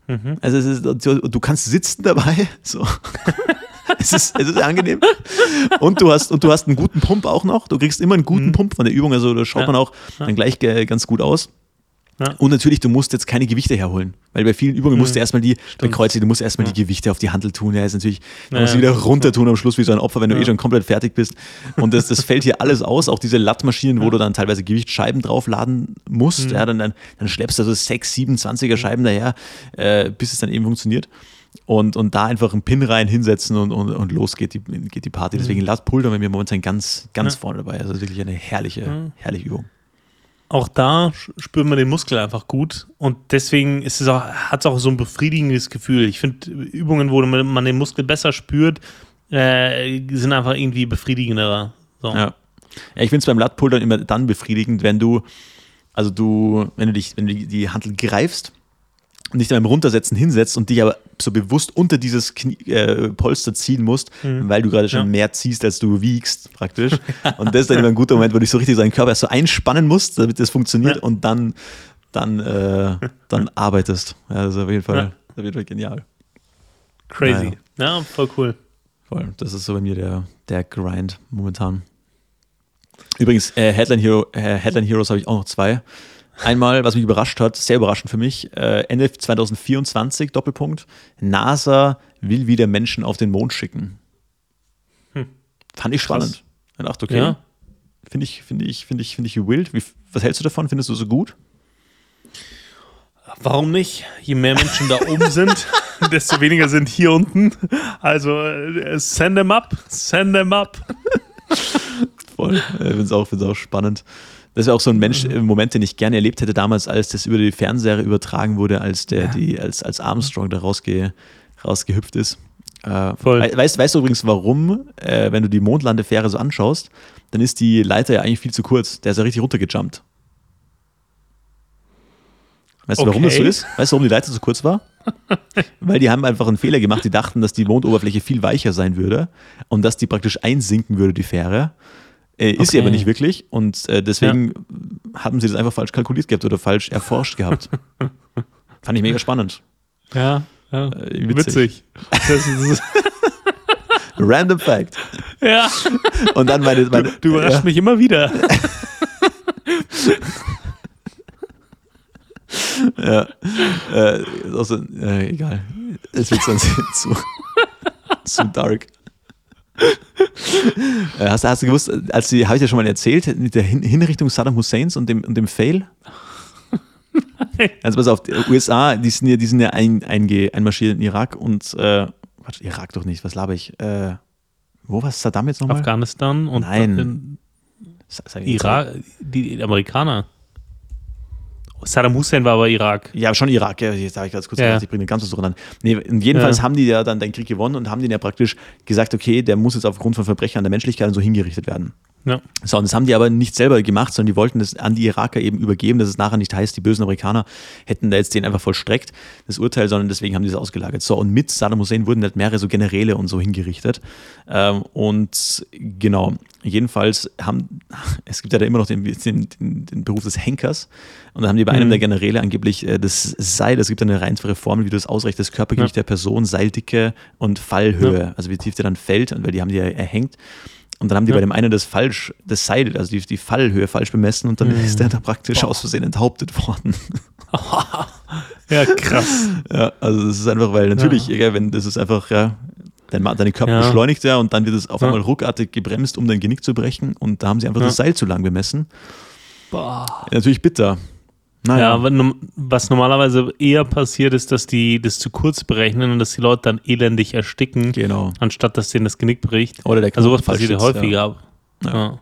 Mhm. Also ist, du kannst sitzen dabei. [laughs] So. [laughs] es, ist, es ist angenehm. Und du hast und du hast einen guten Pump auch noch. Du kriegst immer einen guten mhm. Pump von der Übung. Also da schaut ja. man auch dann gleich ganz gut aus. Ja. Und natürlich, du musst jetzt keine Gewichte herholen. Weil bei vielen Übungen mhm. musst du erstmal die, bei Kreuze, du musst erstmal ja. die Gewichte auf die Handel tun. Ja, ist natürlich, du ja, musst wieder runter tun am Schluss wie so ein Opfer, wenn du eh schon komplett fertig bist. Und das, das fällt hier alles aus. Auch diese Lattmaschinen, wo du dann teilweise Gewichtsscheiben draufladen musst. Mhm. Ja, dann, dann, dann schleppst du so 6, 7, 20er Scheiben daher, äh, bis es dann eben funktioniert. Und, und da einfach einen Pin rein hinsetzen und, und, und los geht die, geht die Party. Deswegen mhm. Last Pulver bei mir momentan ganz, ganz vorne dabei. Also wirklich eine herrliche, herrliche Übung auch da spürt man den Muskel einfach gut und deswegen ist es auch, hat es auch so ein befriedigendes Gefühl. Ich finde, Übungen, wo man den Muskel besser spürt, äh, sind einfach irgendwie befriedigender. So. Ja. ja, ich finde es beim Latpull dann immer dann befriedigend, wenn du, also du, wenn du dich, wenn du die Handel greifst und dich dann beim Runtersetzen hinsetzt und dich aber so bewusst unter dieses Knie, äh, Polster ziehen musst, mhm. weil du gerade schon ja. mehr ziehst, als du wiegst, praktisch. Und das ist dann immer ein guter Moment, wo du so richtig seinen Körper so einspannen musst, damit das funktioniert ja. und dann, dann, äh, dann [laughs] arbeitest. Ja, das ist auf jeden Fall, ja. auf jeden Fall genial. Crazy. Ja. voll cool. Voll. Das ist so bei mir der, der Grind momentan. Übrigens, äh, Headline, Hero, äh, Headline Heroes habe ich auch noch zwei. Einmal, was mich überrascht hat, sehr überraschend für mich, äh, Ende 2024, Doppelpunkt, NASA will wieder Menschen auf den Mond schicken. Hm. Fand ich spannend. Ich dachte, okay, ja. finde ich, finde ich, finde ich, finde ich wild. Wie, was hältst du davon? Findest du so gut? Warum nicht? Je mehr Menschen da oben sind, [laughs] desto weniger sind hier unten. Also äh, send them up, send them up. [laughs] Voll. Ich finde es auch, auch spannend. Das wäre auch so ein Mensch, im Moment, den ich gerne erlebt hätte, damals, als das über die Fernseher übertragen wurde, als der, ja. die, als, als Armstrong da rausge, rausgehüpft ist. Äh, Voll. Weißt, weißt du übrigens, warum, äh, wenn du die Mondlandefähre so anschaust, dann ist die Leiter ja eigentlich viel zu kurz. Der ist ja richtig runtergejumpt. Weißt du, warum das so ist? Weißt du, warum die Leiter so kurz war? [laughs] Weil die haben einfach einen Fehler gemacht. Die dachten, dass die Mondoberfläche viel weicher sein würde und dass die praktisch einsinken würde, die Fähre. Äh, ist okay. sie aber nicht wirklich und äh, deswegen ja. haben sie das einfach falsch kalkuliert gehabt oder falsch erforscht gehabt. [laughs] Fand ich mega spannend. Ja, ja. Äh, witzig. witzig. [laughs] Random Fact. Ja. Und dann meine. meine du, du überraschst ja. mich immer wieder. [laughs] ja. Äh, also, äh, egal. Es wird sonst zu, zu dark. Äh, hast, hast, du gewusst, als habe ich dir schon mal erzählt, mit der Hinrichtung Saddam Husseins und dem, und dem Fail? Also pass auf, die USA, die sind ja, die sind ja ein, einge, einmarschiert in Irak und äh, warte, Irak doch nicht, was laber ich? Äh, wo war Saddam jetzt nochmal? Afghanistan und Nein. Irak, die Amerikaner. Saddam Hussein war aber Irak. Ja, schon Irak. Ja, jetzt habe ich ganz kurz ja. gedacht, ich bringe den ganzen durcheinander. Nee, jedenfalls ja. haben die ja dann den Krieg gewonnen und haben den ja praktisch gesagt, okay, der muss jetzt aufgrund von Verbrechern der Menschlichkeit und so hingerichtet werden. Ja. So, und das haben die aber nicht selber gemacht, sondern die wollten das an die Iraker eben übergeben, dass es nachher nicht heißt, die bösen Amerikaner hätten da jetzt den einfach vollstreckt, das Urteil, sondern deswegen haben die das ausgelagert. So, und mit Saddam Hussein wurden halt mehrere so Generäle und so hingerichtet. Ähm, und genau, jedenfalls haben, [laughs] es gibt ja da immer noch den, den, den Beruf des Henkers. Und da haben die bei einem mhm. der Generäle angeblich äh, das Seil, es gibt eine einfache Formel, wie du das ausrechnest, das Körpergewicht ja. der Person, Seildicke und Fallhöhe, ja. also wie tief der dann fällt, und weil die haben die ja erhängt. Und dann haben die ja. bei dem einen das falsch, das Seil, also die, die Fallhöhe falsch bemessen und dann mhm. ist der da praktisch Boah. aus Versehen enthauptet worden. [laughs] ja, krass. Ja, also das ist einfach, weil natürlich, ja. wenn das ist einfach, ja, dein, deine Körper ja. beschleunigt ja und dann wird es auf einmal ruckartig gebremst, um dein Genick zu brechen und da haben sie einfach das Seil zu lang bemessen. Boah. natürlich bitter. Naja. Ja, was normalerweise eher passiert ist, dass die das zu kurz berechnen und dass die Leute dann elendig ersticken, genau. anstatt dass denen das Genick bricht. Oder der also sowas passiert ja häufiger. Ja. ja.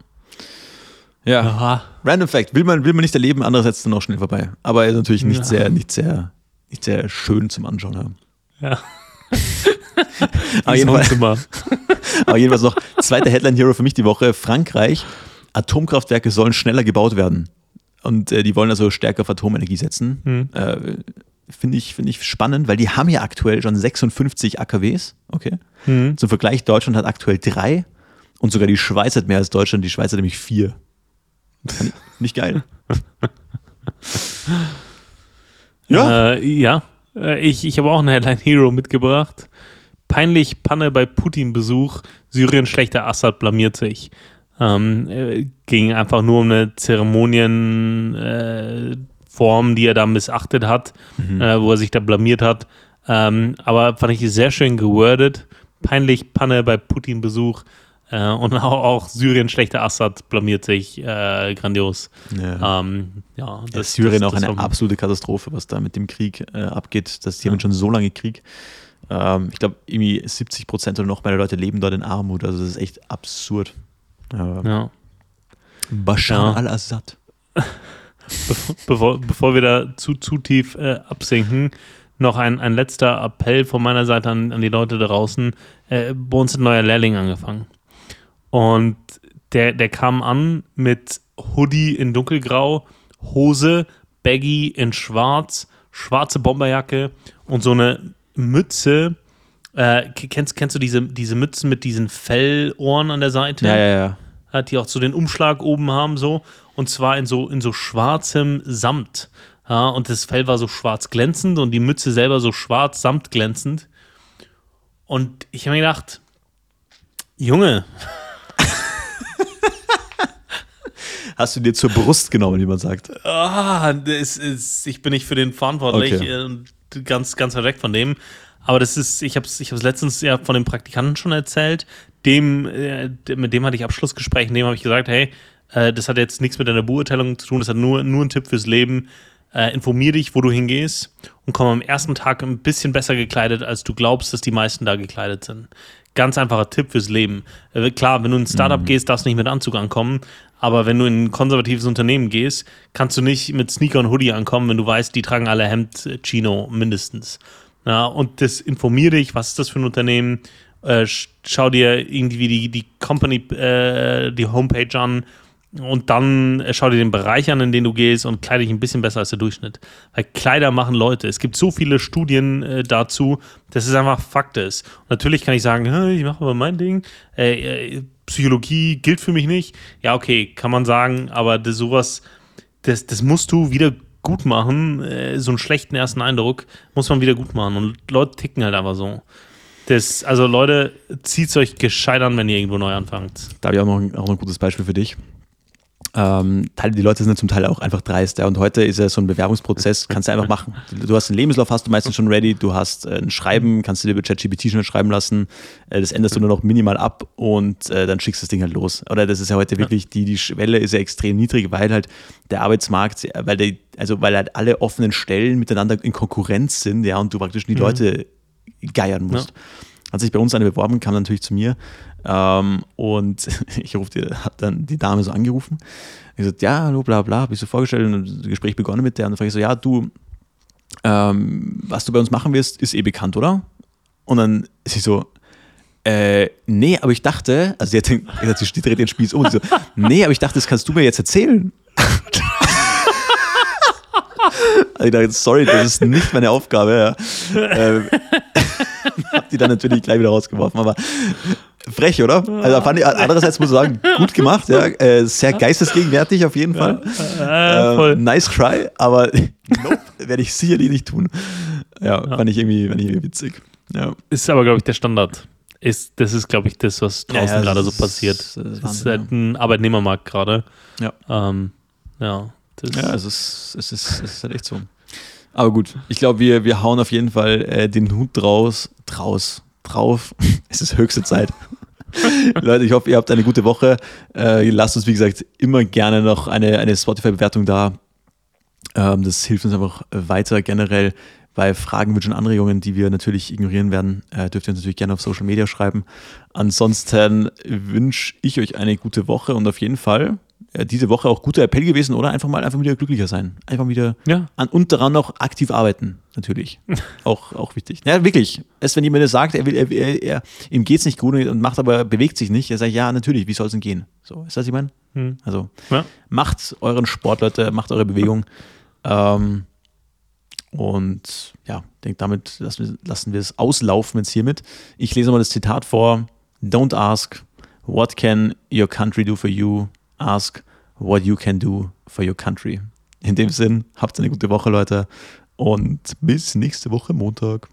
ja. ja. Random Fact, will man, will man nicht erleben, andererseits dann auch schnell vorbei. Aber ist natürlich nicht sehr, nicht sehr, nicht sehr schön zum Anschauen. Ja. [laughs] aber, jedenfalls, [laughs] aber jedenfalls noch, zweiter Headline Hero für mich die Woche: Frankreich. Atomkraftwerke sollen schneller gebaut werden. Und äh, die wollen also stärker auf Atomenergie setzen. Mhm. Äh, Finde ich, find ich spannend, weil die haben ja aktuell schon 56 AKWs. Okay. Mhm. Zum Vergleich, Deutschland hat aktuell drei und sogar die Schweiz hat mehr als Deutschland. Die Schweiz hat nämlich vier. Nicht geil. [laughs] ja. Äh, ja. Äh, ich, ich habe auch einen Headline Hero mitgebracht. Peinlich Panne bei Putin-Besuch. Syrien schlechter Assad blamiert sich. Ähm, äh, ging einfach nur um eine Zeremonienform, äh, die er da missachtet hat, mhm. äh, wo er sich da blamiert hat. Ähm, aber fand ich sehr schön gewordet. Peinlich Panne bei Putin-Besuch. Äh, und auch, auch, Syrien schlechter Assad blamiert sich äh, grandios. Ja. Ähm, ja, das, Syrien das, auch eine absolute Katastrophe, was da mit dem Krieg äh, abgeht. Das, die ja. haben schon so lange Krieg. Ähm, ich glaube, irgendwie 70 Prozent oder noch mehr Leute leben dort in Armut. Also das ist echt absurd. Ja. Bashar ja. al-Assad. [laughs] bevor, bevor wir da zu, zu tief äh, absinken, noch ein, ein letzter Appell von meiner Seite an, an die Leute da draußen. Äh, bei uns hat ein neuer Lehrling angefangen. Und der, der kam an mit Hoodie in dunkelgrau, Hose, Baggy in schwarz, schwarze Bomberjacke und so eine Mütze, äh, kennst, kennst du diese, diese Mützen mit diesen Fellohren an der Seite? Ja, ja, ja. Die auch so den Umschlag oben haben, so. Und zwar in so, in so schwarzem Samt. Ja, und das Fell war so schwarz glänzend und die Mütze selber so schwarz samt glänzend. Und ich habe mir gedacht, Junge. [laughs] Hast du dir zur Brust genommen, wie man sagt? Ah, das ist, ich bin nicht für den verantwortlich. Okay. Äh, ganz, ganz weg von dem. Aber das ist, ich habe es ich letztens ja von dem Praktikanten schon erzählt. Dem, äh, mit dem hatte ich Abschlussgespräch, dem habe ich gesagt, hey, äh, das hat jetzt nichts mit deiner Beurteilung zu tun, das hat nur, nur ein Tipp fürs Leben. äh, informier dich, wo du hingehst und komm am ersten Tag ein bisschen besser gekleidet, als du glaubst, dass die meisten da gekleidet sind. Ganz einfacher Tipp fürs Leben. Äh, klar, wenn du in ein Startup mhm. gehst, darfst du nicht mit Anzug ankommen, aber wenn du in ein konservatives Unternehmen gehst, kannst du nicht mit Sneaker und Hoodie ankommen, wenn du weißt, die tragen alle Hemd, äh, Chino mindestens. Ja, und das informiere dich, was ist das für ein Unternehmen, äh, schau dir irgendwie die, die Company, äh, die Homepage an und dann äh, schau dir den Bereich an, in den du gehst und kleide dich ein bisschen besser als der Durchschnitt. Weil Kleider machen Leute. Es gibt so viele Studien äh, dazu, dass es einfach Fakt ist. Und natürlich kann ich sagen, ich mache aber mein Ding. Äh, äh, Psychologie gilt für mich nicht. Ja, okay, kann man sagen, aber das, sowas, das, das musst du wieder gut machen. Äh, so einen schlechten ersten Eindruck muss man wieder gut machen. Und Leute ticken halt einfach so. Das, also Leute, zieht es euch gescheit an, wenn ihr irgendwo neu anfangt. Da habe ich auch noch, auch noch ein gutes Beispiel für dich. Ähm, die Leute sind zum Teil auch einfach dreist. Ja. Und heute ist ja so ein Bewerbungsprozess, kannst du einfach machen. Du hast einen Lebenslauf, hast du meistens schon ready, du hast äh, ein Schreiben, kannst du dir über ChatGPT schon schreiben lassen. Äh, das änderst du nur noch minimal ab und äh, dann schickst du das Ding halt los. Oder das ist ja heute wirklich, die, die Schwelle ist ja extrem niedrig, weil halt der Arbeitsmarkt, weil der, also weil halt alle offenen Stellen miteinander in Konkurrenz sind, ja, und du praktisch die mhm. Leute geiern musst. Ja. Hat sich bei uns eine beworben, kam natürlich zu mir ähm, und [laughs] ich rufe die, hat dann die Dame so angerufen. Ich gesagt, ja, hallo, bla bla, habe ich so vorgestellt und das Gespräch begonnen mit der. Und dann frage ich so, ja, du, ähm, was du bei uns machen wirst, ist eh bekannt, oder? Und dann ist sie so, äh, nee, aber ich dachte, also sie, hat den, sie dreht den Spieß um und so, [laughs] nee, aber ich dachte, das kannst du mir jetzt erzählen. [laughs] also ich dachte, sorry, das ist nicht meine Aufgabe. Ja. Ähm, [laughs] hab die dann natürlich gleich wieder rausgeworfen, aber frech, oder? Also fand ich, andererseits muss ich sagen, gut gemacht, ja, äh, sehr geistesgegenwärtig auf jeden Fall. Ja, äh, nice try, aber [laughs] nope, werde ich sicherlich nicht tun. Ja, ja, fand ich irgendwie, fand ich irgendwie witzig. Ja. Ist aber, glaube ich, der Standard. Ist, das ist, glaube ich, das, was draußen gerade so passiert. Das ist, das ist halt ein Arbeitnehmermarkt gerade. Ja. Ähm, ja, ja, es ist, es, ist, es ist halt echt so. Aber gut, ich glaube, wir, wir hauen auf jeden Fall äh, den Hut draus, draus, drauf. [laughs] es ist höchste Zeit. [laughs] Leute, ich hoffe, ihr habt eine gute Woche. Äh, lasst uns, wie gesagt, immer gerne noch eine, eine Spotify-Bewertung da. Ähm, das hilft uns einfach weiter generell. Bei Fragen, Wünschen, Anregungen, die wir natürlich ignorieren werden, äh, dürft ihr uns natürlich gerne auf Social Media schreiben. Ansonsten wünsche ich euch eine gute Woche und auf jeden Fall diese Woche auch guter Appell gewesen, oder? Einfach mal einfach wieder glücklicher sein. Einfach wieder ja. an und daran noch aktiv arbeiten, natürlich. [laughs] auch, auch wichtig. Ja, wirklich. Erst wenn jemand sagt, er will, er, er, er ihm geht's nicht gut und macht aber, bewegt sich nicht, er sagt, ja, natürlich, wie soll es denn gehen? So, ist das, was ich meine? Hm. Also, ja. macht euren Sport, Leute, macht eure Bewegung. Ähm, und ja, denke, damit lassen wir, lassen wir es auslaufen jetzt hiermit. Ich lese mal das Zitat vor. Don't ask, what can your country do for you? Ask what you can do for your country. In dem Sinn, habt eine gute Woche, Leute, und bis nächste Woche Montag.